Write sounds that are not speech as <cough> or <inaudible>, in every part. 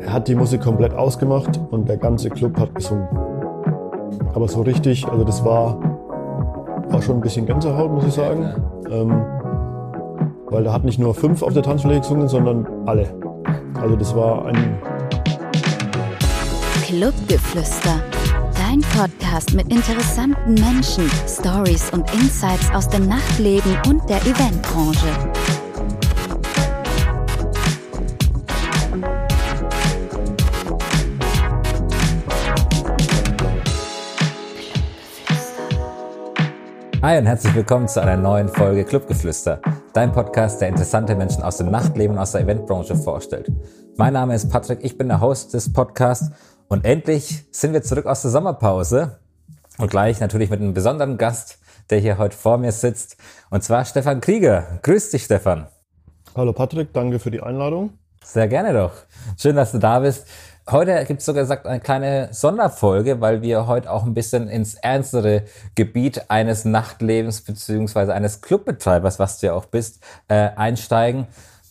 er hat die Musik komplett ausgemacht und der ganze Club hat gesungen. Aber so richtig, also das war, war schon ein bisschen Gänsehaut, muss ich sagen. Ähm, weil da hat nicht nur fünf auf der Tanzfläche gesungen, sondern alle. Also das war ein... Clubgeflüster. Dein Podcast mit interessanten Menschen, Stories und Insights aus dem Nachtleben und der Eventbranche. Hi und herzlich willkommen zu einer neuen Folge Clubgeflüster, dein Podcast, der interessante Menschen aus dem Nachtleben und aus der Eventbranche vorstellt. Mein Name ist Patrick, ich bin der Host des Podcasts und endlich sind wir zurück aus der Sommerpause und gleich natürlich mit einem besonderen Gast, der hier heute vor mir sitzt, und zwar Stefan Krieger. Grüß dich, Stefan. Hallo Patrick, danke für die Einladung. Sehr gerne doch. Schön, dass du da bist. Heute gibt es sogar gesagt eine kleine Sonderfolge, weil wir heute auch ein bisschen ins ernstere Gebiet eines Nachtlebens beziehungsweise eines Clubbetreibers, was du ja auch bist, äh, einsteigen.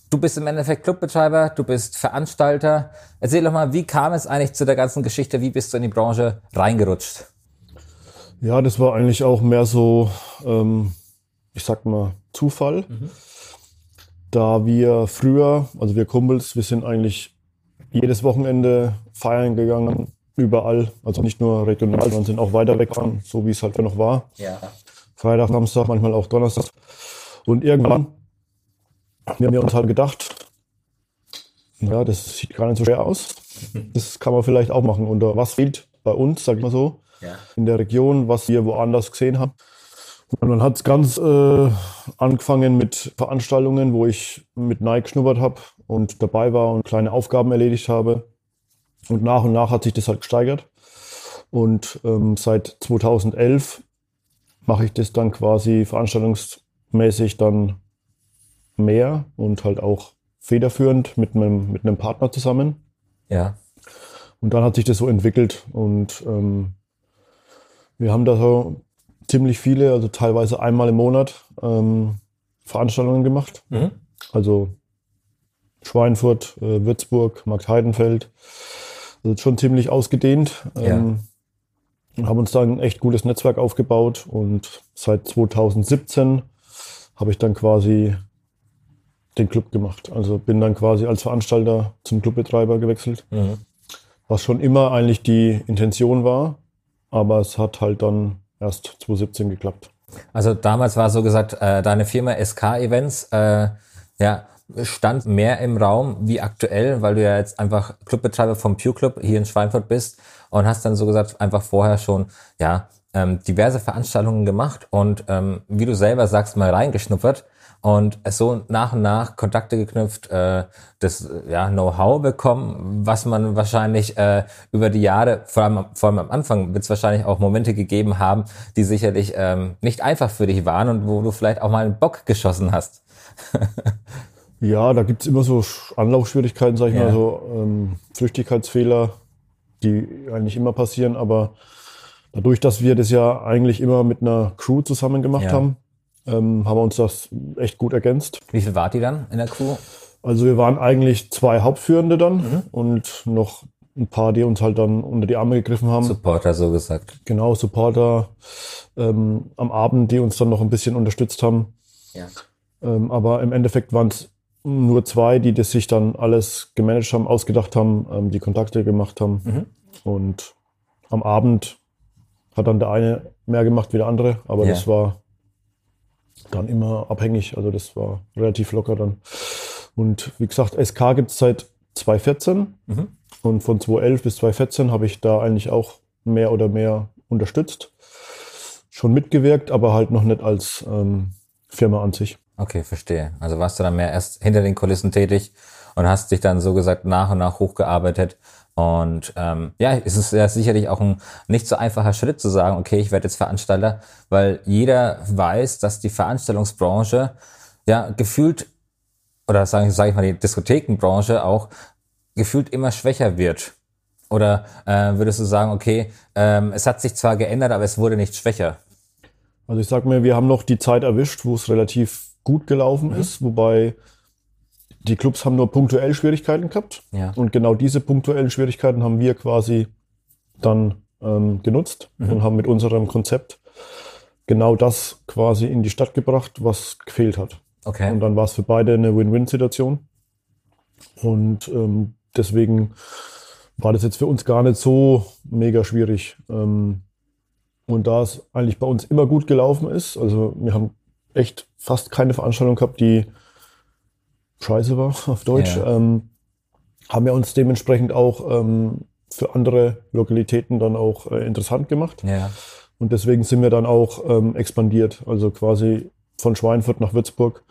Du bist im Endeffekt Clubbetreiber, du bist Veranstalter. Erzähl doch mal, wie kam es eigentlich zu der ganzen Geschichte? Wie bist du in die Branche reingerutscht? Ja, das war eigentlich auch mehr so, ähm, ich sag mal, Zufall. Mhm. Da wir früher, also wir Kumpels, wir sind eigentlich jedes Wochenende feiern gegangen, überall. Also nicht nur regional, sondern sind auch weiter weggefahren, so wie es halt noch war. Ja. Freitag, Samstag, manchmal auch Donnerstag. Und irgendwann haben wir uns halt gedacht, ja, das sieht gar nicht so schwer aus. Das kann man vielleicht auch machen. Und was fehlt bei uns, sag ich mal so, ja. in der Region, was wir woanders gesehen haben. Und dann hat es ganz äh, angefangen mit Veranstaltungen, wo ich mit Nike geschnuppert habe und dabei war und kleine Aufgaben erledigt habe. Und nach und nach hat sich das halt gesteigert. Und ähm, seit 2011 mache ich das dann quasi veranstaltungsmäßig dann mehr und halt auch federführend mit einem, mit einem Partner zusammen. Ja. Und dann hat sich das so entwickelt und ähm, wir haben da so ziemlich viele, also teilweise einmal im Monat ähm, Veranstaltungen gemacht. Mhm. Also Schweinfurt, äh, Würzburg, Markt Heidenfeld. Also schon ziemlich ausgedehnt. Ähm, ja. Haben uns da ein echt gutes Netzwerk aufgebaut und seit 2017 habe ich dann quasi den Club gemacht. Also bin dann quasi als Veranstalter zum Clubbetreiber gewechselt. Mhm. Was schon immer eigentlich die Intention war, aber es hat halt dann erst 2017 geklappt. Also damals war so gesagt, äh, deine Firma SK Events, äh, ja, stand mehr im Raum wie aktuell, weil du ja jetzt einfach Clubbetreiber vom Pure Club hier in Schweinfurt bist und hast dann so gesagt einfach vorher schon, ja, ähm, diverse Veranstaltungen gemacht und ähm, wie du selber sagst, mal reingeschnuppert und so nach und nach Kontakte geknüpft, äh, das ja, Know-how bekommen, was man wahrscheinlich äh, über die Jahre, vor allem, vor allem am Anfang, wird es wahrscheinlich auch Momente gegeben haben, die sicherlich ähm, nicht einfach für dich waren und wo du vielleicht auch mal einen Bock geschossen hast. <laughs> ja, da gibt's immer so Anlaufschwierigkeiten, sag ich ja. mal, so ähm, Flüchtigkeitsfehler, die eigentlich immer passieren, aber dadurch, dass wir das ja eigentlich immer mit einer Crew zusammen gemacht ja. haben, ähm, haben wir uns das echt gut ergänzt. Wie viel wart ihr dann in der Crew? Also wir waren eigentlich zwei Hauptführende dann mhm. und noch ein paar, die uns halt dann unter die Arme gegriffen haben. Supporter so gesagt. Genau, Supporter ähm, am Abend, die uns dann noch ein bisschen unterstützt haben. Ja. Ähm, aber im Endeffekt waren es nur zwei, die das sich dann alles gemanagt haben, ausgedacht haben, ähm, die Kontakte gemacht haben. Mhm. Und am Abend hat dann der eine mehr gemacht wie der andere, aber ja. das war dann immer abhängig. Also das war relativ locker dann. Und wie gesagt, SK gibt es seit 2014 mhm. und von 2011 bis 2014 habe ich da eigentlich auch mehr oder mehr unterstützt. Schon mitgewirkt, aber halt noch nicht als ähm, Firma an sich. Okay, verstehe. Also warst du dann mehr erst hinter den Kulissen tätig und hast dich dann so gesagt nach und nach hochgearbeitet und ähm, ja, es ist ja sicherlich auch ein nicht so einfacher Schritt zu sagen, okay, ich werde jetzt Veranstalter, weil jeder weiß, dass die Veranstaltungsbranche ja gefühlt, oder sage sag ich mal, die Diskothekenbranche auch gefühlt immer schwächer wird. Oder äh, würdest du sagen, okay, ähm, es hat sich zwar geändert, aber es wurde nicht schwächer? Also ich sag mir, wir haben noch die Zeit erwischt, wo es relativ gut gelaufen mhm. ist, wobei die Clubs haben nur punktuell Schwierigkeiten gehabt. Ja. Und genau diese punktuellen Schwierigkeiten haben wir quasi dann ähm, genutzt Mhm. und haben mit unserem Konzept genau das quasi in die Stadt gebracht, was gefehlt hat. Okay. Und dann war es für beide eine Win-Win-Situation. Und ähm, deswegen war das jetzt für uns gar nicht so mega schwierig. Ähm, und da es eigentlich bei uns immer gut gelaufen ist, also wir haben echt fast keine Veranstaltung gehabt, die scheiße war <laughs> auf Deutsch, Ja. ähm, haben wir uns dementsprechend auch ähm, für andere Lokalitäten dann auch äh, interessant gemacht. ja. Und deswegen sind wir dann auch ähm, expandiert. Also quasi von Schweinfurt nach Würzburg.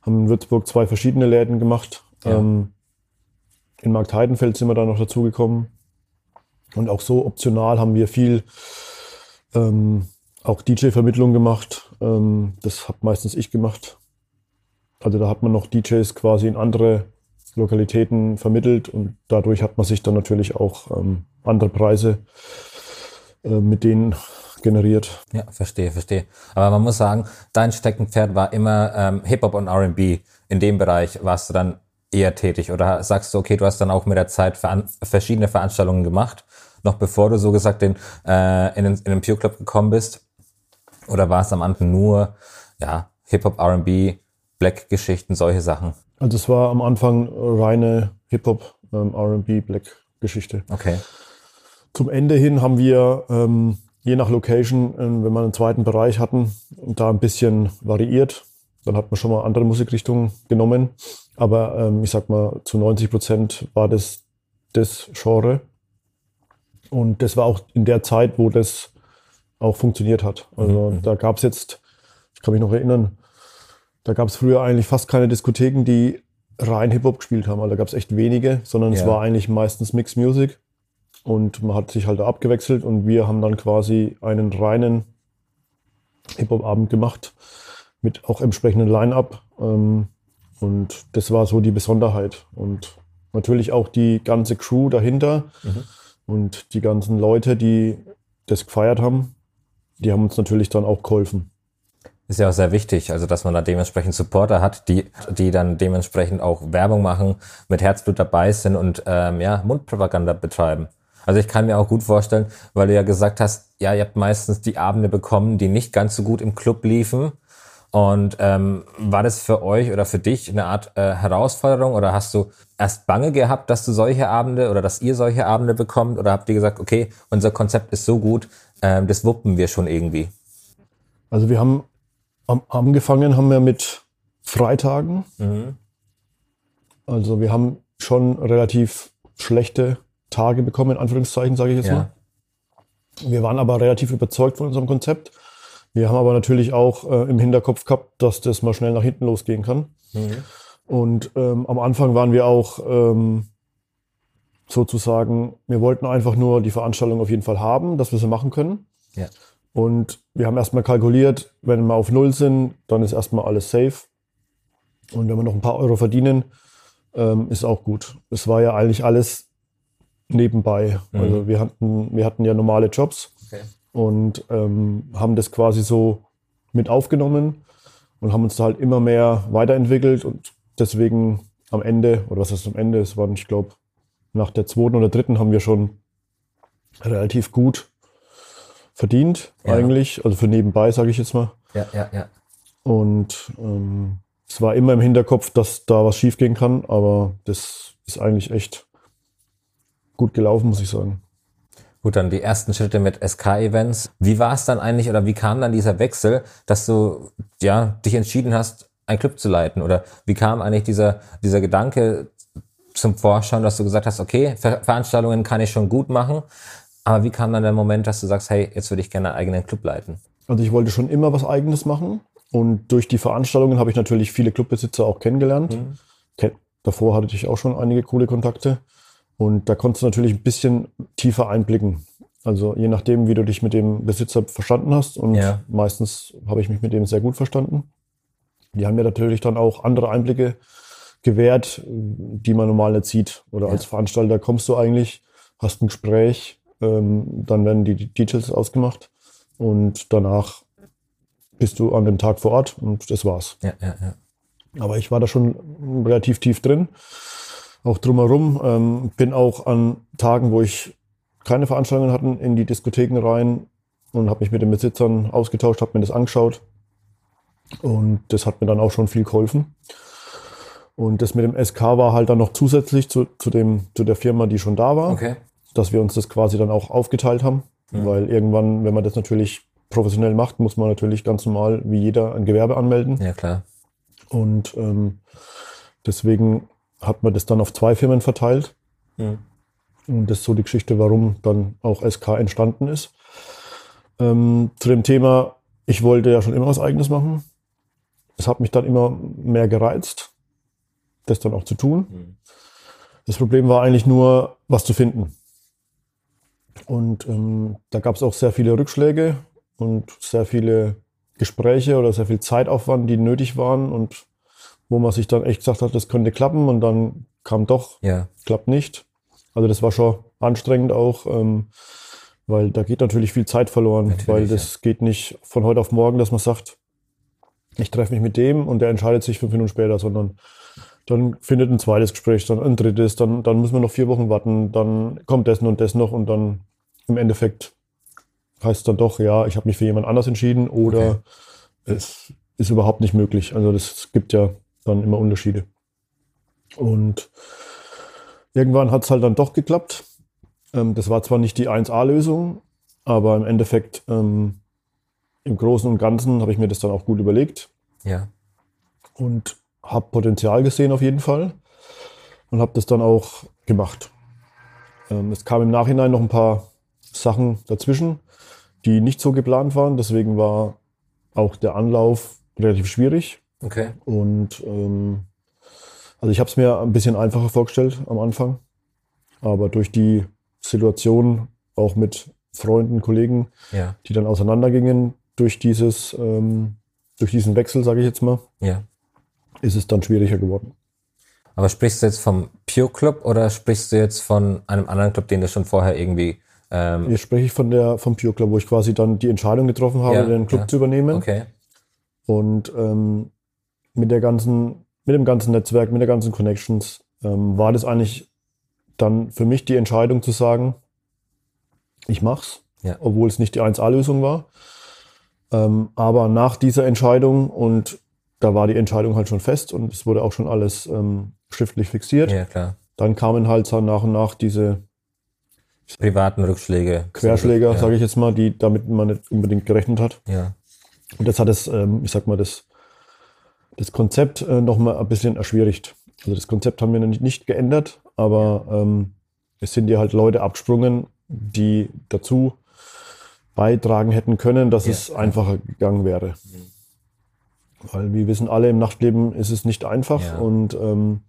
Haben in Würzburg zwei verschiedene Läden gemacht. Ja. Ähm, in Markt Heidenfeld sind wir dann noch dazugekommen. Und auch so optional haben wir viel ähm, auch DJ-Vermittlung gemacht. Ähm, das habe meistens ich gemacht. Also da hat man noch DJs quasi in andere Lokalitäten vermittelt und dadurch hat man sich dann natürlich auch ähm, andere Preise äh, mit denen generiert. Ja, verstehe, verstehe. Aber man muss sagen, dein Steckenpferd war immer ähm, Hip-Hop und R&B. In dem Bereich warst du dann eher tätig. Oder sagst du, okay, du hast dann auch mit der Zeit veran verschiedene Veranstaltungen gemacht, noch bevor du so gesagt in, äh, in, den, in den Pure Club gekommen bist? Oder war es am Anfang nur, ja, Hip-Hop, R&B, Black-Geschichten, solche Sachen? Also es war am Anfang reine Hip-Hop, ähm, R&B, Black-Geschichte. Okay. Zum Ende hin haben wir ähm, je nach Location, ähm, wenn wir einen zweiten Bereich hatten, da ein bisschen variiert. Dann hat man schon mal andere Musikrichtungen genommen. Aber ähm, ich sag mal, zu 90 Prozent war das das Genre. Und das war auch in der Zeit, wo das auch funktioniert hat. Also da gab es jetzt, ich kann mich noch erinnern, da gab es früher eigentlich fast keine Diskotheken, die rein Hip-Hop gespielt haben. Also da gab es echt wenige, sondern es Ja. war eigentlich meistens Mixed Music. Und man hat sich halt da abgewechselt und wir haben dann quasi einen reinen Hip-Hop-Abend gemacht mit auch entsprechendem Line-Up. Ähm, und das war so die Besonderheit. Und natürlich auch die ganze Crew dahinter und die ganzen Leute, die das gefeiert haben, die haben uns natürlich dann auch geholfen. Ist ja auch sehr wichtig, also dass man da dementsprechend Supporter hat, die, die dann dementsprechend auch Werbung machen, mit Herzblut dabei sind und ähm, ja, Mundpropaganda betreiben. Also ich kann mir auch gut vorstellen, weil du ja gesagt hast, ja, ihr habt meistens die Abende bekommen, die nicht ganz so gut im Club liefen. Und ähm, war das für euch oder für dich eine Art äh, Herausforderung oder hast du erst Bange gehabt, dass du solche Abende oder dass ihr solche Abende bekommt oder habt ihr gesagt, okay, unser Konzept ist so gut, ähm, das wuppen wir schon irgendwie? Also wir haben am, angefangen haben wir mit Freitagen. Also wir haben schon relativ schlechte Tage bekommen, in Anführungszeichen, sage ich jetzt Ja. mal. Wir waren aber relativ überzeugt von unserem Konzept. Wir haben aber natürlich auch äh, im Hinterkopf gehabt, dass das mal schnell nach hinten losgehen kann. Und ähm, am Anfang waren wir auch ähm, sozusagen, wir wollten einfach nur die Veranstaltung auf jeden Fall haben, dass wir sie machen können. Ja. Und wir haben erstmal kalkuliert, wenn wir auf Null sind, dann ist erstmal alles safe. Und wenn wir noch ein paar Euro verdienen, ähm, ist auch gut. Es war ja eigentlich alles nebenbei. Also wir hatten, wir hatten ja normale Jobs Okay. und ähm, haben das quasi so mit aufgenommen und haben uns da halt immer mehr weiterentwickelt und deswegen am Ende, oder was heißt am Ende, es waren, ich glaube, nach der zweiten oder dritten haben wir schon relativ gut verdient, Ja. eigentlich, also für nebenbei, sage ich jetzt mal. Ja, ja, ja. Und ähm, es war immer im Hinterkopf, dass da was schiefgehen kann, aber das ist eigentlich echt gut gelaufen, muss ich sagen. Gut, dann die ersten Schritte mit SK-Events. Wie war es dann eigentlich oder wie kam dann dieser Wechsel, dass du ja dich entschieden hast, einen Club zu leiten? Oder wie kam eigentlich dieser, dieser Gedanke zum Vorschein, dass du gesagt hast, okay, Ver Veranstaltungen kann ich schon gut machen, aber wie kam dann der Moment, dass du sagst, hey, jetzt würde ich gerne einen eigenen Club leiten? Also ich wollte schon immer was Eigenes machen und durch die Veranstaltungen habe ich natürlich viele Clubbesitzer auch kennengelernt. Ken Davor hatte ich auch schon einige coole Kontakte und da konntest du natürlich ein bisschen tiefer einblicken. Also je nachdem, wie du dich mit dem Besitzer verstanden hast und Ja. meistens habe ich mich mit dem sehr gut verstanden. Die haben mir natürlich dann auch andere Einblicke gewährt, die man normal nicht sieht. Oder Ja. als Veranstalter kommst du eigentlich, hast ein Gespräch, ähm, dann werden die Details ausgemacht und danach bist du an dem Tag vor Ort und das war's. Ja, ja, ja. Aber ich war da schon relativ tief drin, auch drumherum. Ähm, bin auch an Tagen, wo ich keine Veranstaltungen hatten, in die Diskotheken rein und habe mich mit den Besitzern ausgetauscht, habe mir das angeschaut. Und das hat mir dann auch schon viel geholfen. Und das mit dem SK war halt dann noch zusätzlich zu, zu, dem, zu der Firma, die schon da war, Okay. dass wir uns das quasi dann auch aufgeteilt haben. Mhm. Weil irgendwann, wenn man das natürlich professionell macht, muss man natürlich ganz normal wie jeder ein Gewerbe anmelden. Ja, klar. Und ähm, deswegen hat man das dann auf zwei Firmen verteilt. Mhm. Und das ist so die Geschichte, warum dann auch SK entstanden ist. Ähm, zu dem Thema, ich wollte ja schon immer was eigenes machen. Es hat mich dann immer mehr gereizt, das dann auch zu tun. Mhm. Das Problem war eigentlich nur, was zu finden. Und ähm, da gab es auch sehr viele Rückschläge und sehr viele Gespräche oder sehr viel Zeitaufwand, die nötig waren und wo man sich dann echt gesagt hat, das könnte klappen und dann kam doch, Ja, klappt nicht. Also das war schon anstrengend auch, ähm, weil da geht natürlich viel Zeit verloren, Natürlich, weil das geht nicht von heute auf morgen, dass man sagt, ich treffe mich mit dem und der entscheidet sich fünf Minuten später, sondern dann findet ein zweites Gespräch, dann ein drittes, dann, dann müssen wir noch vier Wochen warten, dann kommt das und das noch und dann im Endeffekt heißt es dann doch, ja, ich habe mich für jemand anders entschieden oder es ist überhaupt nicht möglich. Also das gibt ja dann immer Unterschiede. Und irgendwann hat es halt dann doch geklappt. Ähm, das war zwar nicht die 1A-Lösung, aber im Endeffekt ähm, im Großen und Ganzen habe ich mir das dann auch gut überlegt ja. und habe Potenzial gesehen auf jeden Fall und habe das dann auch gemacht. Ähm, es kamen im Nachhinein noch ein paar Sachen dazwischen, die nicht so geplant waren. Deswegen war auch der Anlauf relativ schwierig. Okay. Und ähm, also ich habe es mir ein bisschen einfacher vorgestellt am Anfang, aber durch die Situation auch mit Freunden, Kollegen, Ja, die dann auseinandergingen durch dieses, ähm, durch diesen Wechsel, sage ich jetzt mal, ja. Ist es dann schwieriger geworden. Aber sprichst du jetzt vom Pure Club oder sprichst du jetzt von einem anderen Club, den du schon vorher irgendwie ähm, Hier spreche ich von der vom Pure Club, wo ich quasi dann die Entscheidung getroffen habe, Ja, den Club ja. zu übernehmen. Okay. Und ähm, mit der ganzen, mit dem ganzen Netzwerk, mit der ganzen Connections, ähm, war das eigentlich dann für mich die Entscheidung zu sagen, ich mach's, Ja. obwohl es nicht die 1A-Lösung war. Ähm, aber nach dieser Entscheidung und da war die Entscheidung halt schon fest und es wurde auch schon alles ähm, schriftlich fixiert. Ja, klar. Dann kamen halt so nach und nach diese Privaten Rückschläge. Querschläger, ja. sage ich jetzt mal, die damit man nicht unbedingt gerechnet hat. Ja. Und das hat es, ähm, ich sag mal, das, das Konzept äh, nochmal ein bisschen erschwierigt. Also das Konzept haben wir nicht, nicht geändert, aber ähm, es sind ja halt Leute abgesprungen, die dazu beitragen hätten können, dass Ja, es einfacher gegangen wäre. Weil wir wissen alle, im Nachtleben ist es nicht einfach Ja. und ähm,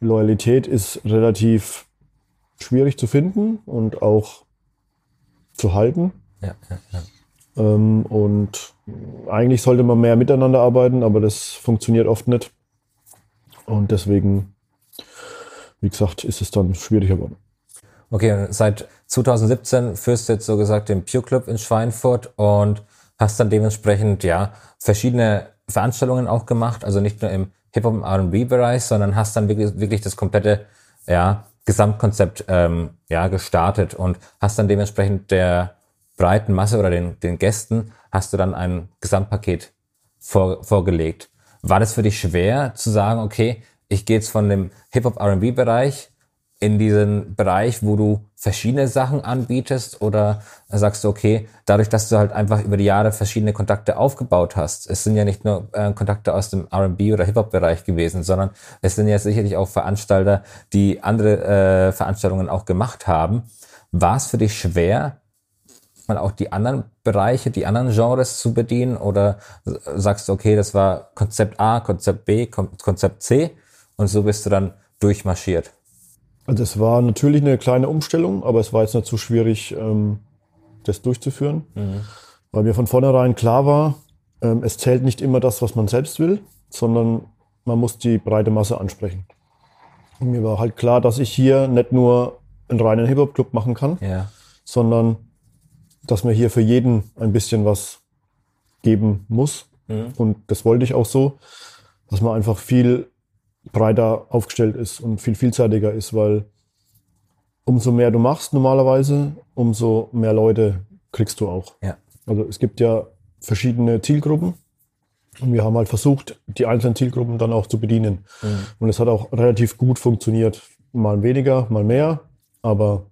Loyalität ist relativ schwierig zu finden und auch zu halten. Ja, ja, ja. Ähm, und eigentlich sollte man mehr miteinander arbeiten, aber das funktioniert oft nicht. Und deswegen, wie gesagt, ist es dann schwieriger geworden. Okay, seit 2017 führst du jetzt so gesagt den Pure Club in Schweinfurt und hast dann dementsprechend ja verschiedene Veranstaltungen auch gemacht, also nicht nur im Hip-Hop und R&B-Bereich, sondern hast dann wirklich, wirklich das komplette ja, Gesamtkonzept ähm, ja, gestartet und hast dann dementsprechend der breiten Masse oder den, den Gästen hast du dann ein Gesamtpaket vor, vorgelegt. War das für dich schwer zu sagen, okay, ich gehe jetzt von dem Hip-Hop-R&B-Bereich in diesen Bereich, wo du verschiedene Sachen anbietest oder sagst du, okay, dadurch, dass du halt einfach über die Jahre verschiedene Kontakte aufgebaut hast, es sind ja nicht nur äh, Kontakte aus dem R&B oder Hip-Hop-Bereich gewesen, sondern es sind ja sicherlich auch Veranstalter, die andere äh, Veranstaltungen auch gemacht haben. War es für dich schwer, mal auch die anderen Bereiche, die anderen Genres zu bedienen oder sagst du, okay, das war Konzept A, Konzept B, Kon Konzept C und so bist du dann durchmarschiert? Also es war natürlich eine kleine Umstellung, aber es war jetzt nicht so schwierig, ähm, das durchzuführen, weil mir von vornherein klar war, ähm, es zählt nicht immer das, was man selbst will, sondern man muss die breite Masse ansprechen. Und mir war halt klar, dass ich hier nicht nur einen reinen Hip-Hop-Club machen kann, Ja. sondern dass man hier für jeden ein bisschen was geben muss. Und das wollte ich auch so. dass man einfach viel breiter aufgestellt ist und viel vielseitiger ist, weil umso mehr du machst normalerweise, umso mehr Leute kriegst du auch. Ja. Also es gibt ja verschiedene Zielgruppen und wir haben halt versucht, die einzelnen Zielgruppen dann auch zu bedienen. Mhm. Und es hat auch relativ gut funktioniert. Mal weniger, mal mehr, aber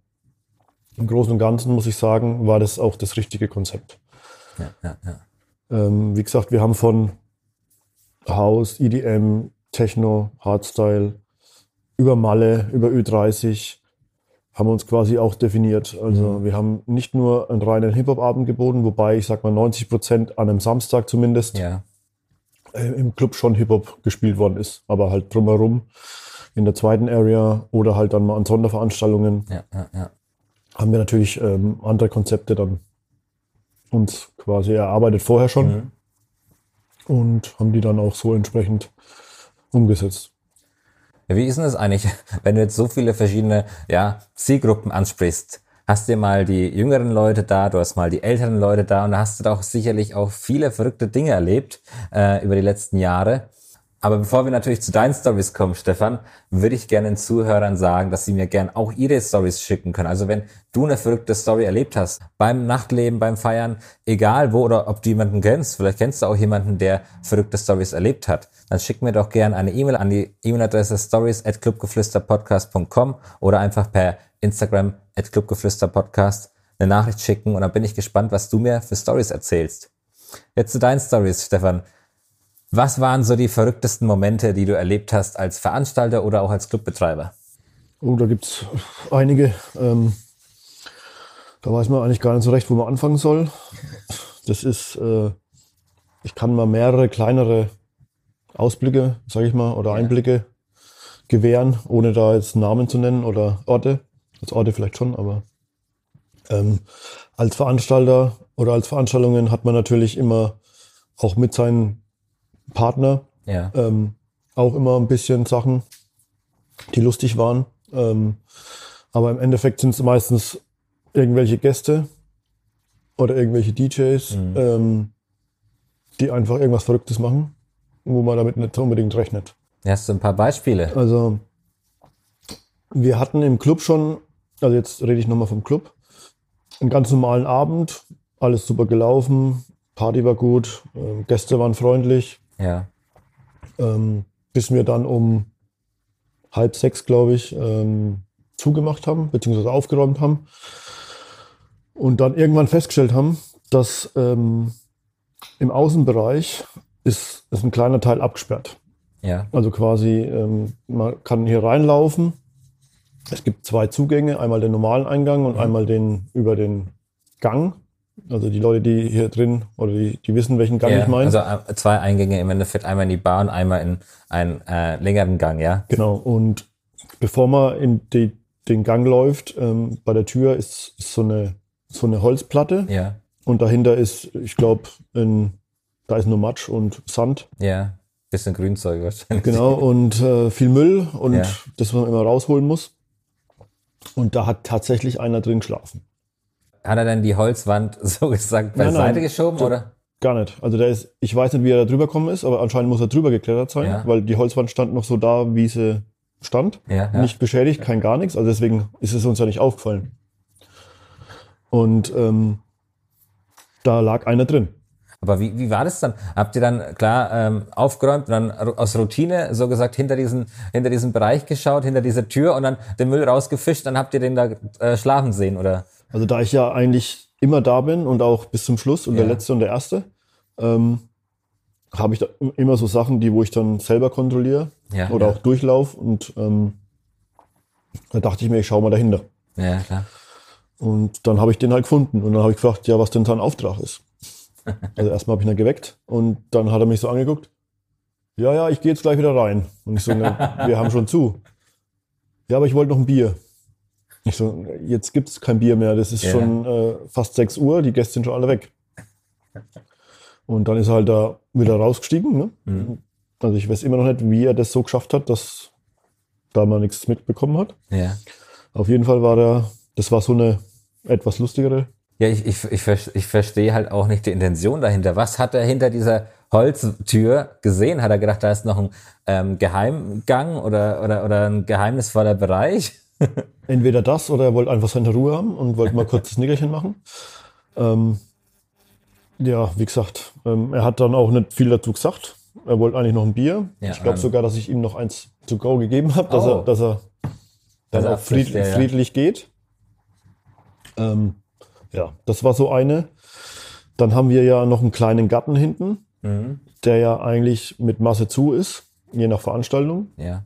im Großen und Ganzen muss ich sagen, war das auch das richtige Konzept. Ja, ja, ja. Ähm, wie gesagt, wir haben von House, EDM, Techno, Hardstyle, über Malle, über Ü30, haben uns quasi auch definiert. Also wir haben nicht nur einen reinen Hip-Hop-Abend geboten, wobei ich sag mal 90 Prozent an einem Samstag zumindest Ja, äh, im Club schon Hip-Hop gespielt worden ist, aber halt drumherum in der zweiten Area oder halt dann mal an Sonderveranstaltungen ja, ja, ja. haben wir natürlich ähm, andere Konzepte dann uns quasi erarbeitet vorher schon Mhm. und haben die dann auch so entsprechend umgesetzt. Wie ist denn das eigentlich, <laughs> wenn du jetzt so viele verschiedene ja, Zielgruppen ansprichst? Hast du mal die jüngeren Leute da, du hast mal die älteren Leute da und da hast du doch sicherlich auch viele verrückte Dinge erlebt äh, über die letzten Jahre. Aber bevor wir natürlich zu deinen Stories kommen, Stefan, würde ich gerne den Zuhörern sagen, dass sie mir gern auch ihre Stories schicken können. Also wenn du eine verrückte Story erlebt hast, beim Nachtleben, beim Feiern, egal wo oder ob du jemanden kennst, vielleicht kennst du auch jemanden, der verrückte Stories erlebt hat, dann schick mir doch gern eine E-Mail an die E-Mail-Adresse stories at clubgeflüsterpodcast.com oder einfach per Instagram at clubgeflüsterpodcast eine Nachricht schicken und dann bin ich gespannt, was du mir für Stories erzählst. Jetzt zu deinen Stories, Stefan. Was waren so die verrücktesten Momente, die du erlebt hast als Veranstalter oder auch als Clubbetreiber? Oh, da gibt's einige. Ähm, da weiß man eigentlich gar nicht so recht, wo man anfangen soll. Das ist, äh, ich kann mal mehrere kleinere Ausblicke, sage ich mal, oder Einblicke gewähren, ohne da jetzt Namen zu nennen oder Orte. Als Orte vielleicht schon, aber ähm, als Veranstalter oder als Veranstaltungen hat man natürlich immer auch mit seinen Partner Ja. ähm, auch immer ein bisschen Sachen, die lustig waren. Ähm, aber im Endeffekt sind es meistens irgendwelche Gäste oder irgendwelche DJs, ähm, die einfach irgendwas Verrücktes machen, wo man damit nicht unbedingt rechnet. Hast du ein paar Beispiele? Also wir hatten im Club schon, also jetzt rede ich nochmal vom Club, einen ganz normalen Abend, alles super gelaufen, Party war gut, ähm, Gäste waren freundlich, Ja. ähm, bis wir dann um halb sechs, glaube ich, ähm, zugemacht haben, beziehungsweise aufgeräumt haben. Und dann irgendwann festgestellt haben, dass ähm, im Außenbereich ist, ist ein kleiner Teil abgesperrt. Ja. Also quasi, ähm, man kann hier reinlaufen. Es gibt zwei Zugänge, einmal den normalen Eingang und einmal den über den Gang. Also die Leute, die hier drin oder die, die wissen, welchen Gang ja. ich meine. Also äh, zwei Eingänge im Endeffekt, einmal in die Bar und einmal in einen äh, längeren Gang, ja? Genau, und bevor man in die, den Gang läuft, ähm, bei der Tür ist, ist so, eine, so eine Holzplatte Ja. und dahinter ist, ich glaube, da ist nur Matsch und Sand. Ja. Bisschen Grünzeug wahrscheinlich. Genau, und äh, viel Müll und Ja. das, was man immer rausholen muss. Und da hat tatsächlich einer drin geschlafen. Hat er denn die Holzwand <laughs> so gesagt Nein, beiseite nein. geschoben, oder? Gar nicht. Also der ist, ich weiß nicht, wie er da drüber gekommen ist, aber anscheinend muss er drüber geklettert sein, Ja. weil die Holzwand stand noch so da, wie sie stand. Ja, ja. Nicht beschädigt, kein gar nichts. Also deswegen ist es uns ja nicht aufgefallen. Und ähm, da lag einer drin. Aber wie, wie war das dann? Habt ihr dann klar ähm, aufgeräumt und dann aus Routine so gesagt hinter diesen hinter diesen Bereich geschaut, hinter dieser Tür und dann den Müll rausgefischt, dann habt ihr den da äh, schlafen sehen oder? Also da ich ja eigentlich immer da bin und auch bis zum Schluss und Ja. der letzte und der erste, ähm, habe ich da immer so Sachen, die wo ich dann selber kontrolliere Ja, oder ja. auch durchlauf und ähm, da dachte ich mir, ich schau mal dahinter. Ja, klar. Und dann habe ich den halt gefunden und dann habe ich gefragt, ja, was denn sein Auftrag ist. <laughs> Also erstmal habe ich ihn geweckt und dann hat er mich so angeguckt. Ja, ja, ich gehe jetzt gleich wieder rein. Und ich so, ne, wir haben schon zu. Ja, aber ich wollte noch ein Bier. Ich so, jetzt gibt's kein Bier mehr. Das ist Ja. schon äh, fast 6 Uhr, die Gäste sind schon alle weg. Und dann ist er halt da wieder rausgestiegen. Ne? Mhm. Also ich weiß immer noch nicht, wie er das so geschafft hat, dass da man nichts mitbekommen hat. Ja. Auf jeden Fall war der, das war so eine etwas lustigere Ja, ich, ich, ich, ich verstehe halt auch nicht die Intention dahinter. Was hat er hinter dieser Holztür gesehen? Hat er gedacht, da ist noch ein ähm, Geheimgang oder, oder, oder ein geheimnisvoller Bereich? <laughs> Entweder das oder er wollte einfach seine Ruhe haben und wollte mal kurz das Nickerchen machen. Ähm, ja, wie gesagt, ähm, er hat dann auch nicht viel dazu gesagt. Er wollte eigentlich noch ein Bier. Ja, ich glaube ähm. sogar, dass ich ihm noch eins zu go gegeben habe, dass, Oh. er, dass er dann Dass er auch fried, ja. friedlich geht. Ähm, ja, das war so eine. Dann haben wir ja noch einen kleinen Garten hinten, Mhm. der ja eigentlich mit Masse zu ist, je nach Veranstaltung. Ja.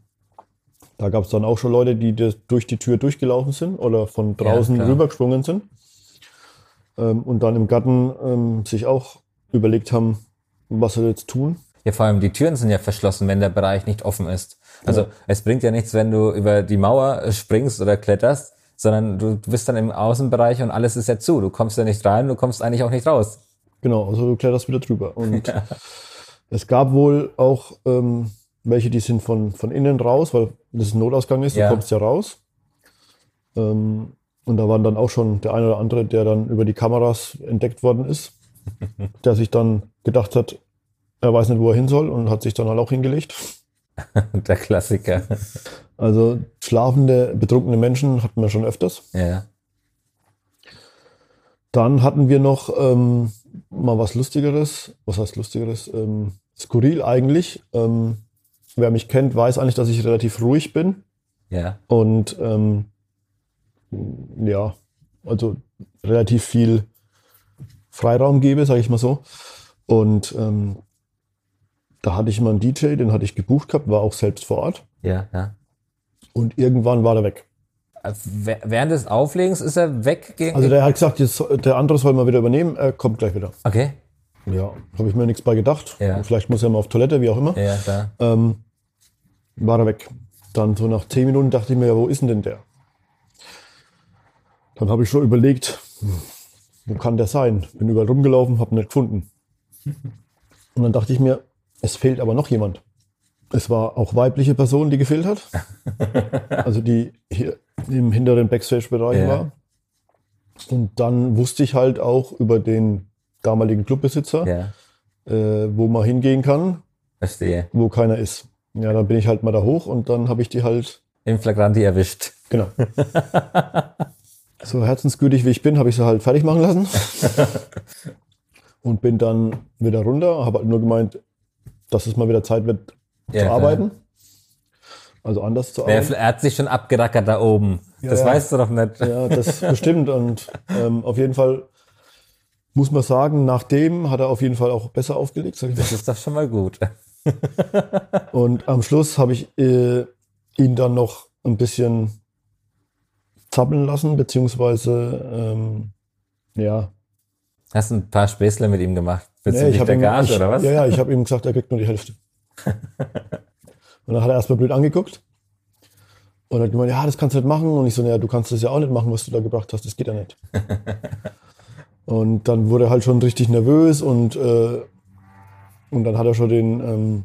Da gab es dann auch schon Leute, die das durch die Tür durchgelaufen sind oder von draußen klar. rübergesprungen sind. Ähm, und dann im Garten ähm, sich auch überlegt haben, was sie jetzt tun. Ja, vor allem die Türen sind ja verschlossen, wenn der Bereich nicht offen ist. Also es bringt ja nichts, wenn du über die Mauer äh, springst oder kletterst, sondern du, bist dann im Außenbereich und alles ist ja zu. Du kommst ja nicht rein, du kommst eigentlich auch nicht raus. Genau, also du kletterst wieder drüber. Und <laughs> es gab wohl auch ähm, welche, die sind von, von innen raus, weil das ein Notausgang ist, Ja. du kommst ja raus. Ähm, und da waren dann auch schon der eine oder andere, der dann über die Kameras entdeckt worden ist, <laughs> der sich dann gedacht hat, er weiß nicht, wo er hin soll und hat sich dann halt auch hingelegt. <laughs> Der Klassiker. Also schlafende, betrunkene Menschen hatten wir schon öfters. Ja. Dann hatten wir noch ähm, mal was Lustigeres. Was heißt Lustigeres? Ähm, skurril eigentlich. Ähm, wer mich kennt, weiß eigentlich, dass ich relativ ruhig bin. Ja. Und ähm, ja, also relativ viel Freiraum gebe, sage ich mal so. Und ähm, da hatte ich mal einen DJ, den hatte ich gebucht gehabt, war auch selbst vor Ort. Ja, ja. Und irgendwann war er weg. Äh, Während des Auflegens ist er weg. Also der hat gesagt, jetzt, der andere soll mal wieder übernehmen, er kommt gleich wieder. okay. Ja, habe ich mir nichts bei gedacht. Ja. Vielleicht muss er mal auf Toilette, wie auch immer. Ja, da. Ähm, war er weg. Dann so nach zehn Minuten dachte ich mir, ja, wo ist denn denn der? Dann habe ich schon überlegt, wo kann der sein? Bin überall rumgelaufen, habe ihn nicht gefunden. Und dann dachte ich mir, es fehlt aber noch jemand. Es war auch weibliche Person, die gefehlt hat. <laughs> Also die hier im hinteren Backstage-Bereich Ja. war. Und dann wusste ich halt auch über den damaligen Clubbesitzer, Ja. äh, wo man hingehen kann, Verstehe. wo keiner ist. Ja, dann bin ich halt mal da hoch und dann habe ich die halt, Im Flagranti erwischt. genau. <laughs> so herzensgütig wie ich bin, habe ich sie halt fertig machen lassen. <laughs> und bin dann wieder runter, habe halt nur gemeint, dass es mal wieder Zeit wird Ja, zu klar. arbeiten. Also anders zu arbeiten. er hat sich schon abgerackert da oben. das ja. weißt du doch nicht. Ja, das <laughs> bestimmt. Und ähm, auf jeden Fall muss man sagen, nachdem hat er auf jeden Fall auch besser aufgelegt. Sag ich mal. Das ist doch schon mal gut. <laughs> Und am Schluss habe ich äh, ihn dann noch ein bisschen zappeln lassen, beziehungsweise ähm, ja. Hast ein paar Späßle mit ihm gemacht. Bezüglich hab der ihm, Gage ich, oder was? Ja, ja, ich habe ihm gesagt, er kriegt nur die Hälfte. <laughs> und dann hat er erstmal blöd angeguckt und hat gemeint, ja, das kannst du nicht machen. Und ich so, naja, du kannst das ja auch nicht machen, was du da gebracht hast, das geht ja nicht. <laughs> und dann wurde er halt schon richtig nervös und, äh, und dann hat er schon den, ähm,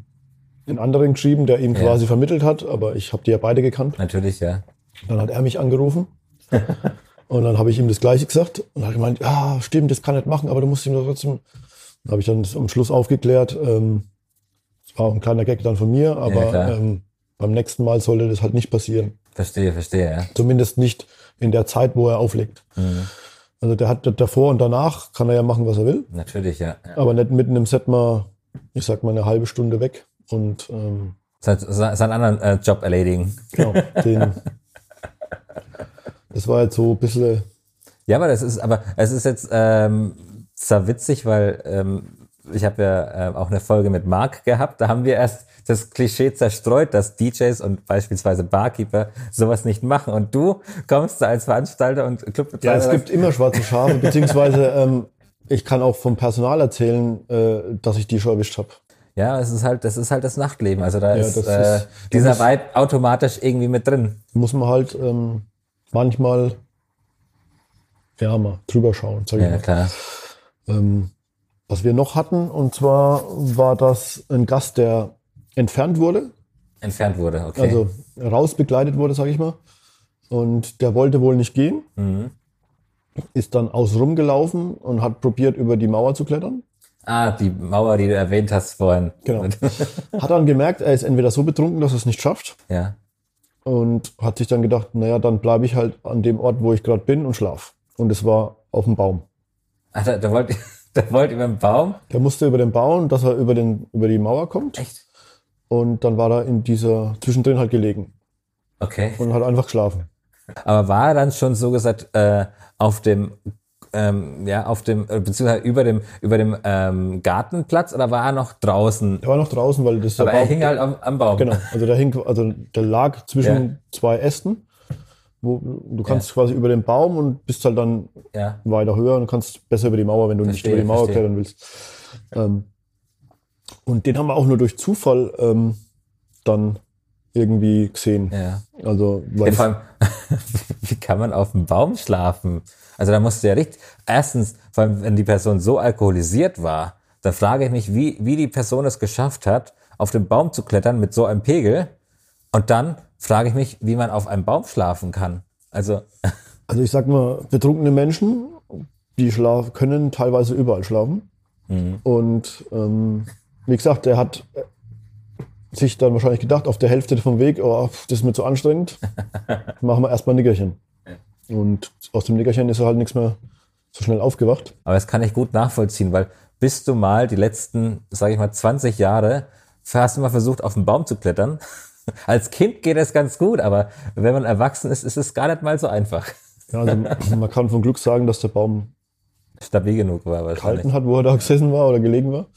den anderen geschrieben, der ihm Ja. quasi vermittelt hat, aber ich habe die ja beide gekannt. Natürlich, ja. Dann hat er mich angerufen. <laughs> und dann habe ich ihm das Gleiche gesagt und hat gemeint, ja, stimmt, das kann ich nicht machen, aber du musst ihm doch trotzdem. Dann habe ich dann am Schluss aufgeklärt. Ähm, das war auch ein kleiner Gag dann von mir, Ja, aber klar. ähm, beim nächsten Mal sollte das halt nicht passieren. Verstehe, verstehe, ja. Zumindest nicht in der Zeit, wo er auflegt. Mhm. Also der hat davor und danach kann er ja machen, was er will, Natürlich, ja. ja. aber nicht mitten im Set mal, ich sag mal, eine halbe Stunde weg. Und ähm, Sein, seinen anderen äh, Job erledigen. genau, den, <laughs> das war jetzt so ein bisschen Ja, aber das ist, aber es ist jetzt ähm, zwar witzig, weil ähm, ich habe ja äh, auch eine Folge mit Mark gehabt. Da haben wir erst das Klischee zerstreut, dass DJs und beispielsweise Barkeeper sowas nicht machen. Und du kommst da als Veranstalter und Clubbetreiber. Ja, es gibt immer schwarze Schafe, <laughs> beziehungsweise ähm, ich kann auch vom Personal erzählen, äh, dass ich die schon erwischt habe. ja, es ist halt, das ist halt das Nachtleben. Also da Ja, ist, äh, ist- dieser ist- Vibe automatisch irgendwie mit drin. Muss man halt ähm, manchmal ja mal drüber schauen, sag ich Ja, mal. klar. Ähm, was wir noch hatten, und zwar war das ein Gast, der entfernt wurde, Entfernt wurde, okay. also raus begleitet wurde, sag ich mal. Und der wollte wohl nicht gehen. mhm. ist dann außenrum gelaufen und hat probiert, über die Mauer zu klettern. Ah, die Mauer, die du erwähnt hast vorhin. Genau. <laughs> Hat dann gemerkt, er ist entweder so betrunken, dass er es nicht schafft ja. und hat sich dann gedacht, naja, dann bleibe ich halt an dem Ort, wo ich gerade bin und schlaf. Und es war auf dem Baum. Ah, der, der wollte der wollte über den Baum? Der musste über den Baum, dass er über, den, über die Mauer kommt. Echt? Und dann war er in dieser, zwischendrin halt gelegen Okay. und hat einfach geschlafen. Aber war er dann schon so gesagt äh, auf dem ähm, ja auf dem äh, beziehungsweise über dem über dem ähm, Gartenplatz oder war er noch draußen? Er war noch draußen, weil das der Aber er Baum, hing halt am, am Baum. Genau, also der hing, also der lag zwischen Ja. zwei Ästen. Wo, du kannst quasi über den Baum und bist halt dann Ja. weiter höher und kannst besser über die Mauer, wenn du nicht Verstehe, über die Mauer verstehe. klettern willst. Ähm, und den haben wir auch nur durch Zufall ähm, dann irgendwie gesehen. Ja. Also, weil Ja, vor allem, <laughs> wie kann man auf dem Baum schlafen? Also da musst du ja richtig, erstens, vor allem, wenn die Person so alkoholisiert war, dann frage ich mich, wie, wie die Person es geschafft hat, auf den Baum zu klettern mit so einem Pegel. Und dann frage ich mich, wie man auf einem Baum schlafen kann. Also, <laughs> Also ich sag mal, betrunkene Menschen, die schlafen, können teilweise überall schlafen. Und ähm, wie gesagt, der hat äh, sich dann wahrscheinlich gedacht, auf der Hälfte vom Weg, oh, das ist mir zu anstrengend, <laughs> machen wir erstmal ein Nickerchen. Und aus dem Nickerchen ist er halt nichts mehr so schnell aufgewacht. aber das kann ich gut nachvollziehen, weil bist du mal die letzten, sage ich mal, 20 Jahre, hast du mal versucht, auf den Baum zu klettern? <laughs> Als Kind geht das ganz gut, aber wenn man erwachsen ist, ist es gar nicht mal so einfach. Ja, also man kann von Glück sagen, dass der Baum Stabil genug war wahrscheinlich. gehalten hat, wo er da gesessen war oder gelegen war.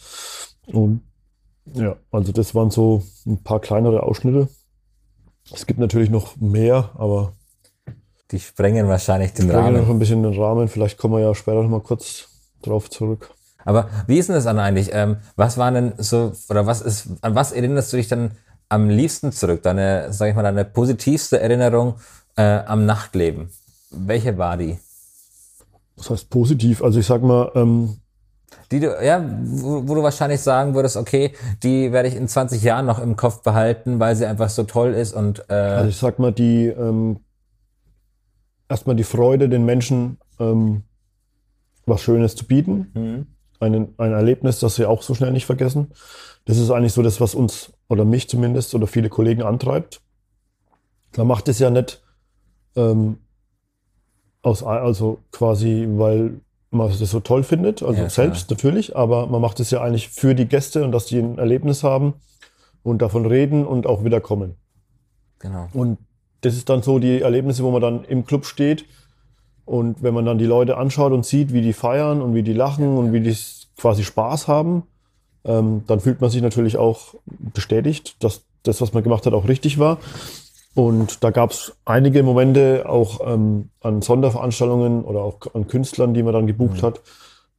Und ja, also das waren so ein paar kleinere Ausschnitte. Es gibt natürlich noch mehr, aber Die sprengen wahrscheinlich den Ich bringe noch Rahmen. ein bisschen den Rahmen. Vielleicht kommen wir ja später noch mal kurz drauf zurück. Aber wie ist denn das dann eigentlich? Ähm, was waren denn so, oder was ist, an was erinnerst du dich dann am liebsten zurück? Deine, sag ich mal, deine positivste Erinnerung äh, am Nachtleben? Welche war die? Das heißt positiv. Also ich sag mal, ähm, Die du, ja, wo, wo du wahrscheinlich sagen würdest, okay, die werde ich in 20 Jahren noch im Kopf behalten, weil sie einfach so toll ist und äh, also ich sag mal, die ähm, erstmal die Freude, den Menschen ähm, was Schönes zu bieten. Ein, ein Erlebnis, das sie auch so schnell nicht vergessen. Das ist eigentlich so das, was uns oder mich zumindest oder viele Kollegen antreibt. Man macht es ja nicht ähm, aus, also quasi, weil man das so toll findet, also Ja, selbst natürlich, aber man macht es ja eigentlich für die Gäste und dass die ein Erlebnis haben und davon reden und auch wiederkommen. genau. Und das ist dann so die Erlebnisse, wo man dann im Club steht und wenn man dann die Leute anschaut und sieht, wie die feiern und wie die lachen und wie die quasi Spaß haben, ähm, dann fühlt man sich natürlich auch bestätigt, dass das, was man gemacht hat, auch richtig war. Und da gab es einige Momente auch ähm, an Sonderveranstaltungen oder auch an Künstlern, die man dann gebucht hat,